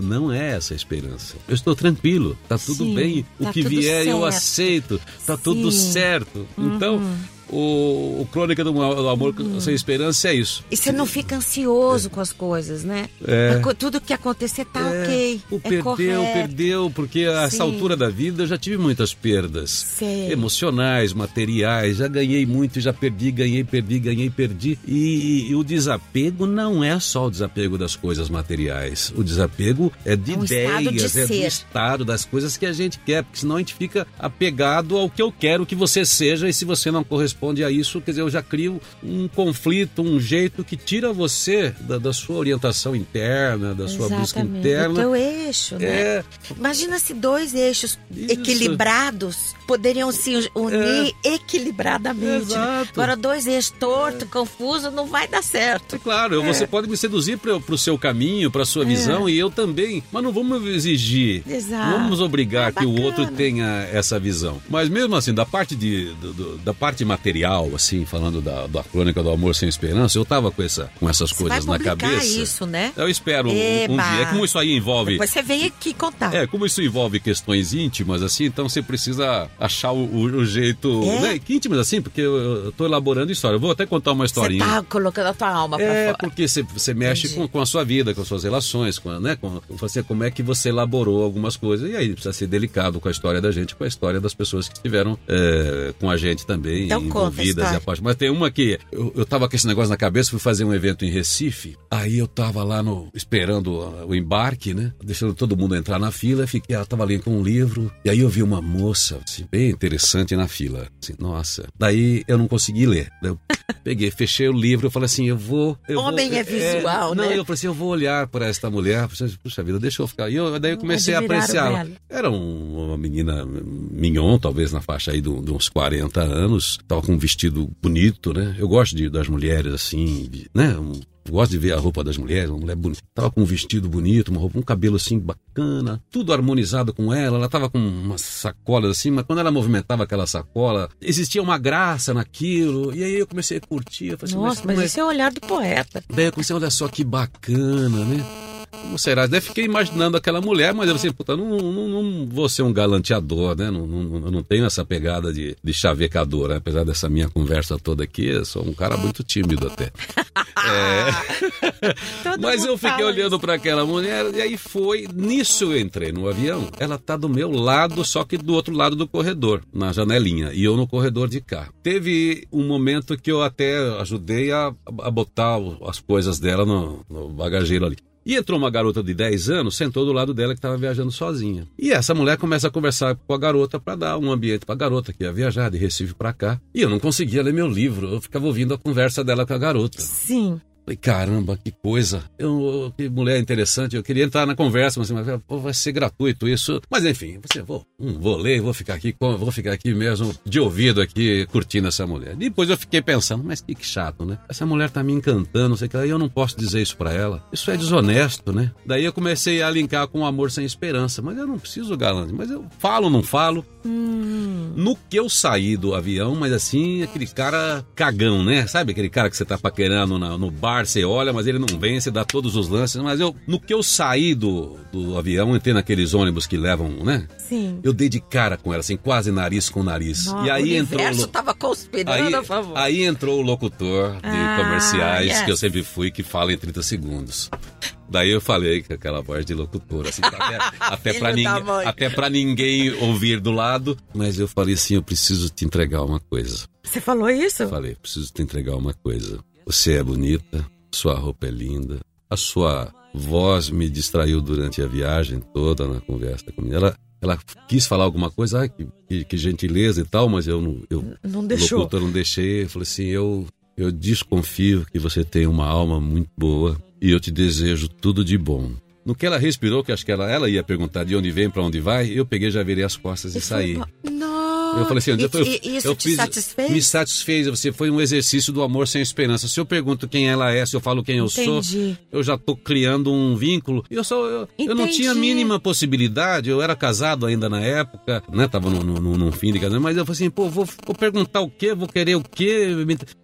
não é essa a esperança. Eu estou tranquilo, tá tudo Sim, bem, o tá que vier eu certo. aceito, tá tudo Sim. Uhum. certo. Então, o, o Crônica do Amor Sem Esperança é isso. e você não fica ansioso com as coisas, né? É. Tudo que acontecer tá ok. O é perdeu, correto. perdeu, porque a essa altura da vida eu já tive muitas perdas. Sei. Emocionais, materiais, já ganhei muito, já perdi, ganhei, perdi, ganhei, perdi. E, e o desapego não é só o desapego das coisas materiais. O desapego é de É um estado de ideias, é do ser. estado das coisas que a gente quer, porque senão a gente fica apegado ao que eu quero que você seja, e se você não corresponde corresponde a isso, quer dizer, eu já crio um conflito, um jeito que tira você da, da sua orientação interna, da sua busca Exatamente. interna. O teu eixo, né? É, Imagina se dois eixos Isso. equilibrados poderiam se unir equilibradamente. Exato. Agora, dois eixos torto, confuso, não vai dar certo. É claro, você pode me seduzir para o seu caminho, para sua visão, e eu também. Mas não vamos exigir, Exato. não vamos obrigar É que o outro tenha essa visão. Mas mesmo assim, da parte de, do- do- da parte material, assim, falando da, da crônica do amor sem esperança, eu tava com, essa, com essas Você vai coisas na cabeça. isso, né? Eu espero um, um dia. Como isso aí envolve. Você vem aqui contar. É, como isso envolve questões íntimas, assim, então você precisa achar o, o- jeito. É? Né? Que íntimas, assim, porque eu, tô elaborando história. Eu vou até contar uma você historinha. tá colocando a tua alma pra É, fora. porque você, você mexe com, com a sua vida, com as suas relações, com, né, com você, como é que você elaborou algumas coisas. E aí precisa ser delicado com a história da gente, com a história das pessoas que estiveram é, com a gente também, Então envolvidas. E a parte. Mas tem uma que eu, eu tava com esse negócio na cabeça, fui fazer um evento em Recife, aí eu tava lá no, esperando a- o embarque, né? Deixando todo mundo entrar na fila, fiquei, ela tava ali com um livro, e aí eu vi uma moça, assim, bem interessante na fila. Assim, nossa. Daí eu não consegui ler. Eu peguei, fechei o livro, eu falei assim, eu vou. Eu Homem vou, é visual, não, né? eu falei assim, eu vou olhar para esta mulher. Puxa, Puxa vida, deixa eu ficar. E eu, daí eu comecei a belo. Era um- uma menina mignon, talvez na faixa aí de, de uns 40 anos. Tava com um vestido bonito, né? Eu gosto de, das mulheres assim, de- né? Um- Gosto de ver a roupa das mulheres, uma mulher bonita. Tava com um vestido bonito, uma roupa, um cabelo assim bacana, tudo harmonizado com ela. Ela tava com umas sacolas assim, mas quando ela movimentava aquela sacola, existia uma graça naquilo. E aí eu comecei a curtir. Eu falei assim, Nossa, mas é- esse é o olhar do poeta. Daí eu comecei, olha só que bacana, né? Como será? Daí fiquei imaginando aquela mulher, mas eu assim, puta, não, não, não vou ser um galanteador, né? Não, não, eu não tenho essa pegada de, de chavecador, né? apesar dessa minha conversa toda aqui, eu sou um cara muito tímido até. É. Mas eu fiquei olhando para aquela mulher e aí foi. Nisso eu entrei no avião. Ela tá do meu lado, só que do outro lado do corredor, na janelinha. E eu no corredor de cá. Teve um momento que eu até ajudei a, a botar as coisas dela no, no bagageiro ali. E entrou uma garota de 10 anos, sentou do lado dela que estava viajando sozinha. E essa mulher começa a conversar com a garota para dar um ambiente para a garota que ia viajar de Recife para cá. E eu não conseguia ler meu livro, eu ficava ouvindo a conversa dela com a garota. Sim. Falei, caramba, que coisa. Eu, que mulher interessante. Eu queria entrar na conversa, mas, mas pô, vai ser gratuito isso. Mas enfim, você vou, hum, vou ler, vou ficar aqui, vou ficar aqui mesmo de ouvido aqui, curtindo essa mulher. Depois eu fiquei pensando, mas que, que chato, né? Essa mulher tá me encantando, não sei o que e eu não posso dizer isso pra ela. Isso é desonesto, né? Daí eu comecei a linkar com o amor sem esperança. Mas eu não preciso galante, mas eu falo, não falo. No que eu saí do avião, mas assim, aquele cara cagão, né? Sabe aquele cara que você tá paquerando na- no bar, você olha, mas ele não vem, você dá todos os lances. Mas eu, no que eu saí do, do avião, entrei naqueles ônibus que levam, né? Sim. Eu dei de cara com ela, assim, quase nariz com nariz. Nossa, e aí o entrou. lo- tava conspirando Aí, a favor. aí entrou o locutor de Ah, comerciais, yes. que eu sempre fui, que fala em 30 segundos. Daí eu falei com aquela voz de locutor, assim, até, até, Filho pra ninguém, até pra ninguém ouvir do lado. Mas eu falei assim: eu preciso te entregar uma coisa. Você falou isso? Eu falei: preciso te entregar uma coisa. Você é bonita, sua roupa é linda, a sua voz me distraiu durante a viagem toda na conversa comigo. Ela, ela quis falar alguma coisa, ah, que, que, que gentileza e tal, mas eu não. Eu, Não deixou. Locutor, eu não deixei. Eu falei assim: eu, eu desconfio que você tem uma alma muito boa e eu te desejo tudo de bom. No que ela respirou, que acho que ela, ela ia perguntar de onde vem, pra onde vai, eu peguei, já virei as costas e, saí. Nossa. Eu falei assim, eu, eu, e, e isso eu te fiz- satisfez? Me satisfez. Você foi um exercício do amor sem esperança. Se eu pergunto quem ela é, se eu falo quem eu sou, Entendi. eu já tô criando um vínculo. Eu só eu, eu não tinha a mínima possibilidade. Eu era casado ainda na época, né? Tava no, no, no- num fim de casamento, mas eu falei assim, pô, vou, vou perguntar o quê? Vou querer o quê?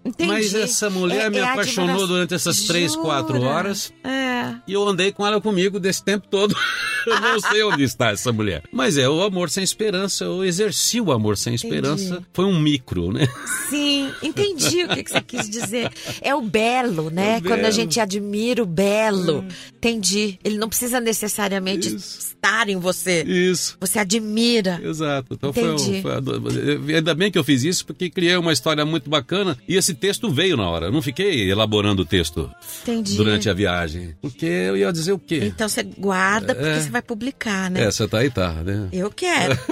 Entendi. Mas essa mulher É- me é apaixonou admiração. durante essas três, quatro horas. É. E eu andei com ela comigo desse tempo todo. eu não sei onde está essa mulher. Mas é o amor sem esperança. Eu exerci o amor sem esperança. Foi um micro, né? Sim, entendi o que, que você quis dizer. É o belo, né? É o Quando a gente admira o belo. Entendi. Ele não precisa necessariamente Isso. Estar em você. Isso. Você admira. Exato. Então foi, Entendi. foi do- ainda bem que eu fiz isso porque criei uma história muito bacana e esse texto veio na hora. Eu não fiquei elaborando o texto Entendi. durante a viagem, porque eu ia dizer o quê? Então você guarda, porque É. você vai publicar, né? Essa tá aí, tá, né? Eu quero.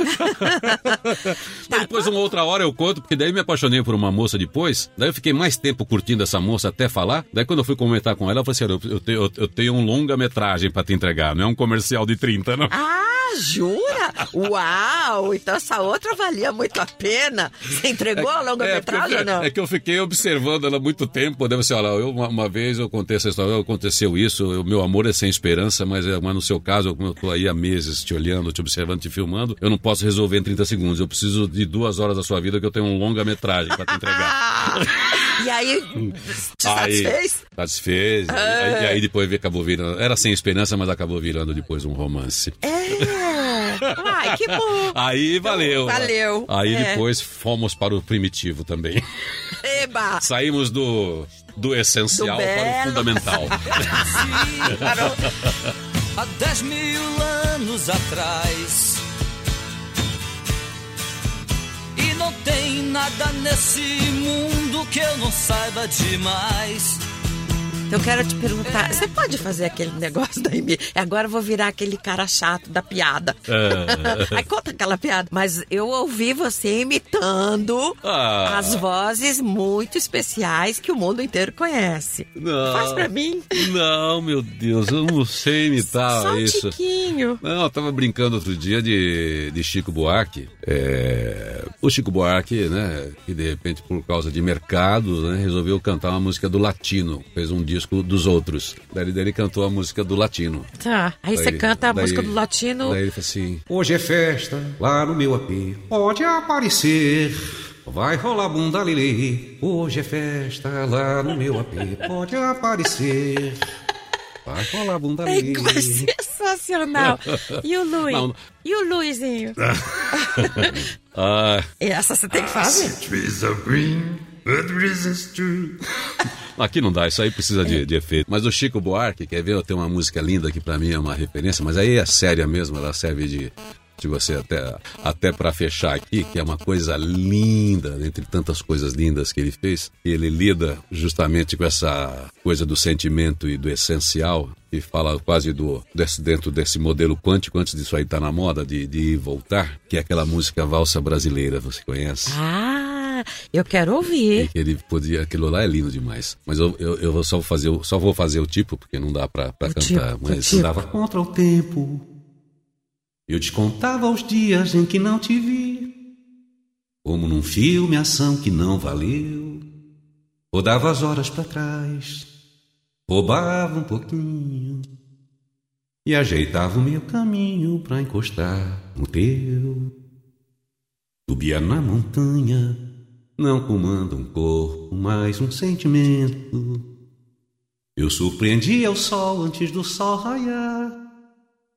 Mas depois, uma outra hora eu conto, porque daí me apaixonei por uma moça depois. Daí eu fiquei mais tempo curtindo essa moça até falar. Daí quando eu fui comentar com ela, eu falei assim: "Olha, eu, eu tenho, eu tenho um longa-metragem pra te entregar, não é um comercial de 30, não. Ah, jura? Uau! Então essa outra valia muito a pena. Você entregou a longa-metragem é, ou não? É que eu fiquei observando ela há muito tempo. Deve ser, olha, eu, uma, uma vez eu contei essa história, aconteceu isso, o meu amor é sem esperança, mas, é, mas no seu caso, como eu tô aí há meses te olhando, te observando, te filmando, eu não posso resolver em 30 segundos. Eu preciso de duas horas da sua vida que eu tenho um longa-metragem pra te entregar. Ah, e aí, te Aí, satisfez? Satisfez. E aí, e aí depois acabou virando. Era sem esperança, mas acabou virando depois um romance. É. Ai, que bom. Aí valeu. valeu. Aí É. depois fomos para o primitivo também. Eba! Saímos do, do essencial Do para o fundamental. há 10 mil anos atrás. E não tem nada nesse mundo que eu não saiba demais. Eu quero te perguntar, você pode fazer aquele negócio da imi- Agora eu vou virar aquele cara chato da piada. É. Aí conta aquela piada. Mas eu ouvi você imitando Ah. as vozes muito especiais que o mundo inteiro conhece. Não. Faz pra mim. Não, meu Deus, eu não sei imitar Só um isso. tiquinho. Não, eu tava brincando outro dia de, de Chico Buarque. É, o Chico Buarque, né, que de repente por causa de mercado, né, resolveu cantar uma música do latino. Fez um disco dos outros. Daí ele cantou a música do latino. Tá. Aí você canta a daí- música do latino. Daí ele falou assim: Hoje é festa lá no meu AP. Pode aparecer. Vai rolar bunda lelê. Hoje é festa lá no meu AP. Pode aparecer. Vai rolar bunda É lelê. igual, sensacional. E o Luiz? Não. E o Luizinho? Ah, Essa você tem que fazer. Aqui não dá, isso aí precisa de, de efeito. Mas o Chico Buarque, quer ver? Tenho uma música linda que pra mim é uma referência, mas aí é séria mesmo, ela serve de. De você até, até para fechar aqui, que é uma coisa linda, entre tantas coisas lindas que ele fez, ele lida justamente com essa coisa do sentimento e do essencial, e fala quase do desse, dentro desse modelo quântico, antes disso aí tá na moda, de, de ir voltar, que é aquela música valsa brasileira, você conhece? Ah, eu quero ouvir. ele podia, aquilo lá é lindo demais. Mas eu, eu, eu vou só fazer, o- só vou fazer o tipo, porque não dá pra, pra O cantar. tipo, o mas tipo. Andava contra o tempo. Eu te contava os dias em que não te vi. Como num filme, ação que não valeu. Rodava as horas pra trás. Roubava um pouquinho. E ajeitava o meu caminho pra encostar no teu. Subia na montanha. Não comanda um corpo, mas um sentimento. Eu surpreendia o sol antes do sol raiar.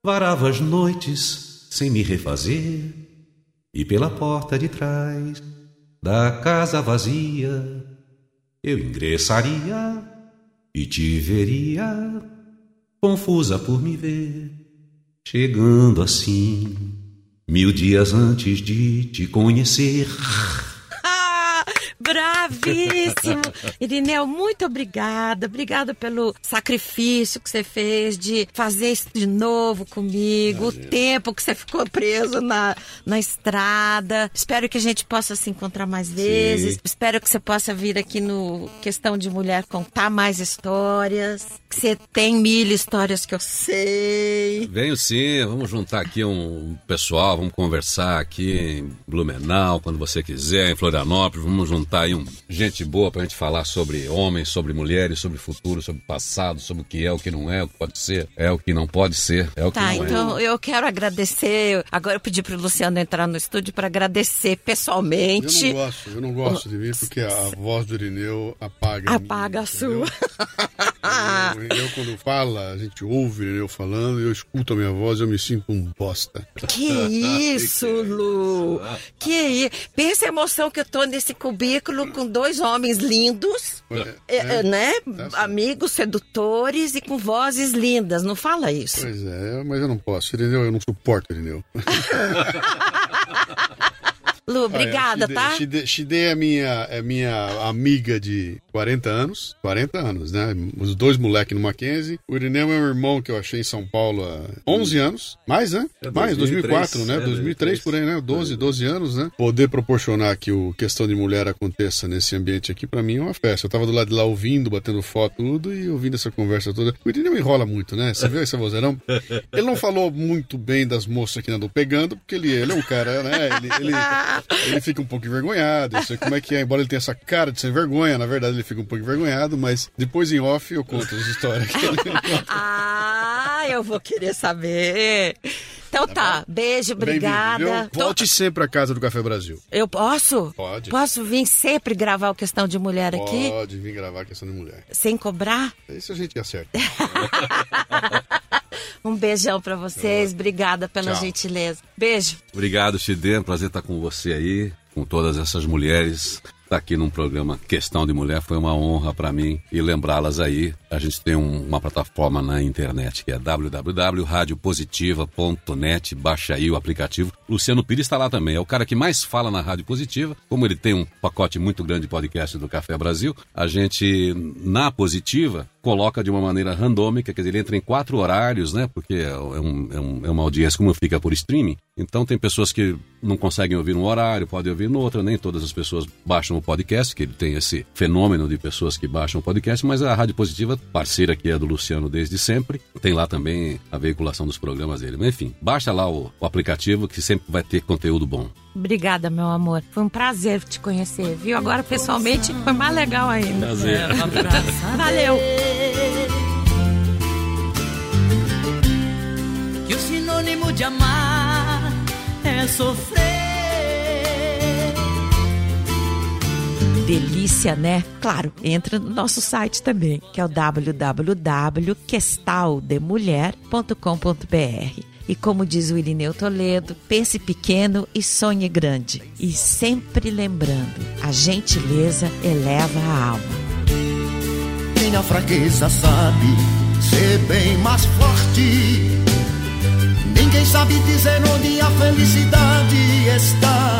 Varava as noites sem me refazer. E pela porta de trás da casa vazia eu ingressaria e te veria, confusa por me ver, chegando assim, mil dias antes de te conhecer. Bravíssimo! Irineu, muito obrigada. Obrigada pelo sacrifício que você fez de fazer isso de novo comigo, o tempo que você ficou preso na, na estrada. Espero que a gente possa se encontrar mais vezes. Espero que você possa vir aqui no Questão de Mulher contar mais histórias. Que você tem mil histórias que eu sei. Venho sim, vamos juntar aqui um pessoal, vamos conversar aqui em Blumenau, quando você quiser, em Florianópolis, vamos juntar aí um, gente boa pra gente falar sobre homens, sobre mulheres, sobre futuro, sobre passado, sobre o que é, o que não é, o que pode ser, é o que não pode ser, é o que Tá, não então é. eu quero agradecer. Agora eu pedi pro Luciano entrar no estúdio para agradecer Eu pessoalmente. não gosto, eu não gosto de vir porque a voz do Irineu apaga. a minha, Apaga a sua. O Irineu, quando fala, a gente ouve o Irineu falando, eu escuto a minha voz e eu me sinto um bosta. Que isso, Lu? Que isso? Pensa a emoção que eu tô nesse cubículo com dois homens lindos, é, é, né? certo. Amigos, sedutores e com vozes lindas. Não fala isso. Pois é, mas eu não posso. Irineu, eu não suporto Irineu. Lu, obrigada, Olha, tá? Shide, Shide é minha, é minha amiga de 40 anos. 40 anos, né? Os dois moleques no Mackenzie. O Irineu é um irmão que eu achei em São Paulo há 11 anos. Mais, né? É, Mais, 2004, 2003, né? é, 2003 por aí, né? 12, 12 anos, né? Poder proporcionar que o questão de mulher aconteça nesse ambiente aqui, pra mim é uma festa. Eu tava do lado de lá ouvindo, batendo foto, tudo, e ouvindo essa conversa toda. O Irineu enrola muito, né? Você viu esse vozeirão? Ele não falou muito bem das moças que andam pegando, porque ele, ele é um cara, né? Ele, ele, ele fica um pouco envergonhado, eu sei como é que é. Embora ele tenha essa cara de sem vergonha, na verdade ele fica um pouco envergonhado, mas depois em off eu conto as histórias que ele Ah, eu vou querer saber. Então tá, beijo, Bem-vindo, obrigada. Volte sempre à casa do Café Brasil. Eu posso? Pode. Posso vir sempre gravar o Questão de Mulher aqui? Pode vir gravar a questão de mulher. Sem cobrar? Isso a gente acerta. Um beijão pra vocês, obrigada pela Tchau. gentileza. Beijo. Obrigado, Chidê. É prazer estar com você aí, com todas essas mulheres. Estar aqui num programa Questão de Mulher foi uma honra para mim e lembrá-las aí. A gente tem um- uma plataforma na internet que é www.radiopositiva.net. Baixa aí o aplicativo. Luciano Pires está lá também. É o cara que mais fala na Rádio Positiva. Como ele tem um pacote muito grande de podcast do Café Brasil, a gente, na Positiva, coloca de uma maneira randômica, quer dizer, ele entra em quatro horários, né? Porque é, um- é um- é uma audiência como fica por streaming. Então tem pessoas que não conseguem ouvir num horário, podem ouvir no outro, nem todas as pessoas baixam o podcast, que ele tem esse fenômeno de pessoas que baixam o podcast, mas a Rádio Positiva, parceira que é do Luciano desde sempre, tem lá também a veiculação dos programas dele. Mas enfim, baixa lá o, o aplicativo que sempre vai ter conteúdo bom. Obrigada, meu amor. Foi um prazer te conhecer, viu? Agora, pessoalmente, foi mais legal ainda. Prazer. Valeu. Que o sinônimo de amar é sofrer. Delícia, né? Claro, entra no nosso site também, que é o www.questaldemulher.com.br. E como diz o Irineu Toledo, pense pequeno e sonhe grande. E sempre lembrando, a gentileza eleva a alma. Quem a fraqueza sabe ser bem mais forte. Ninguém sabe dizer onde a felicidade está.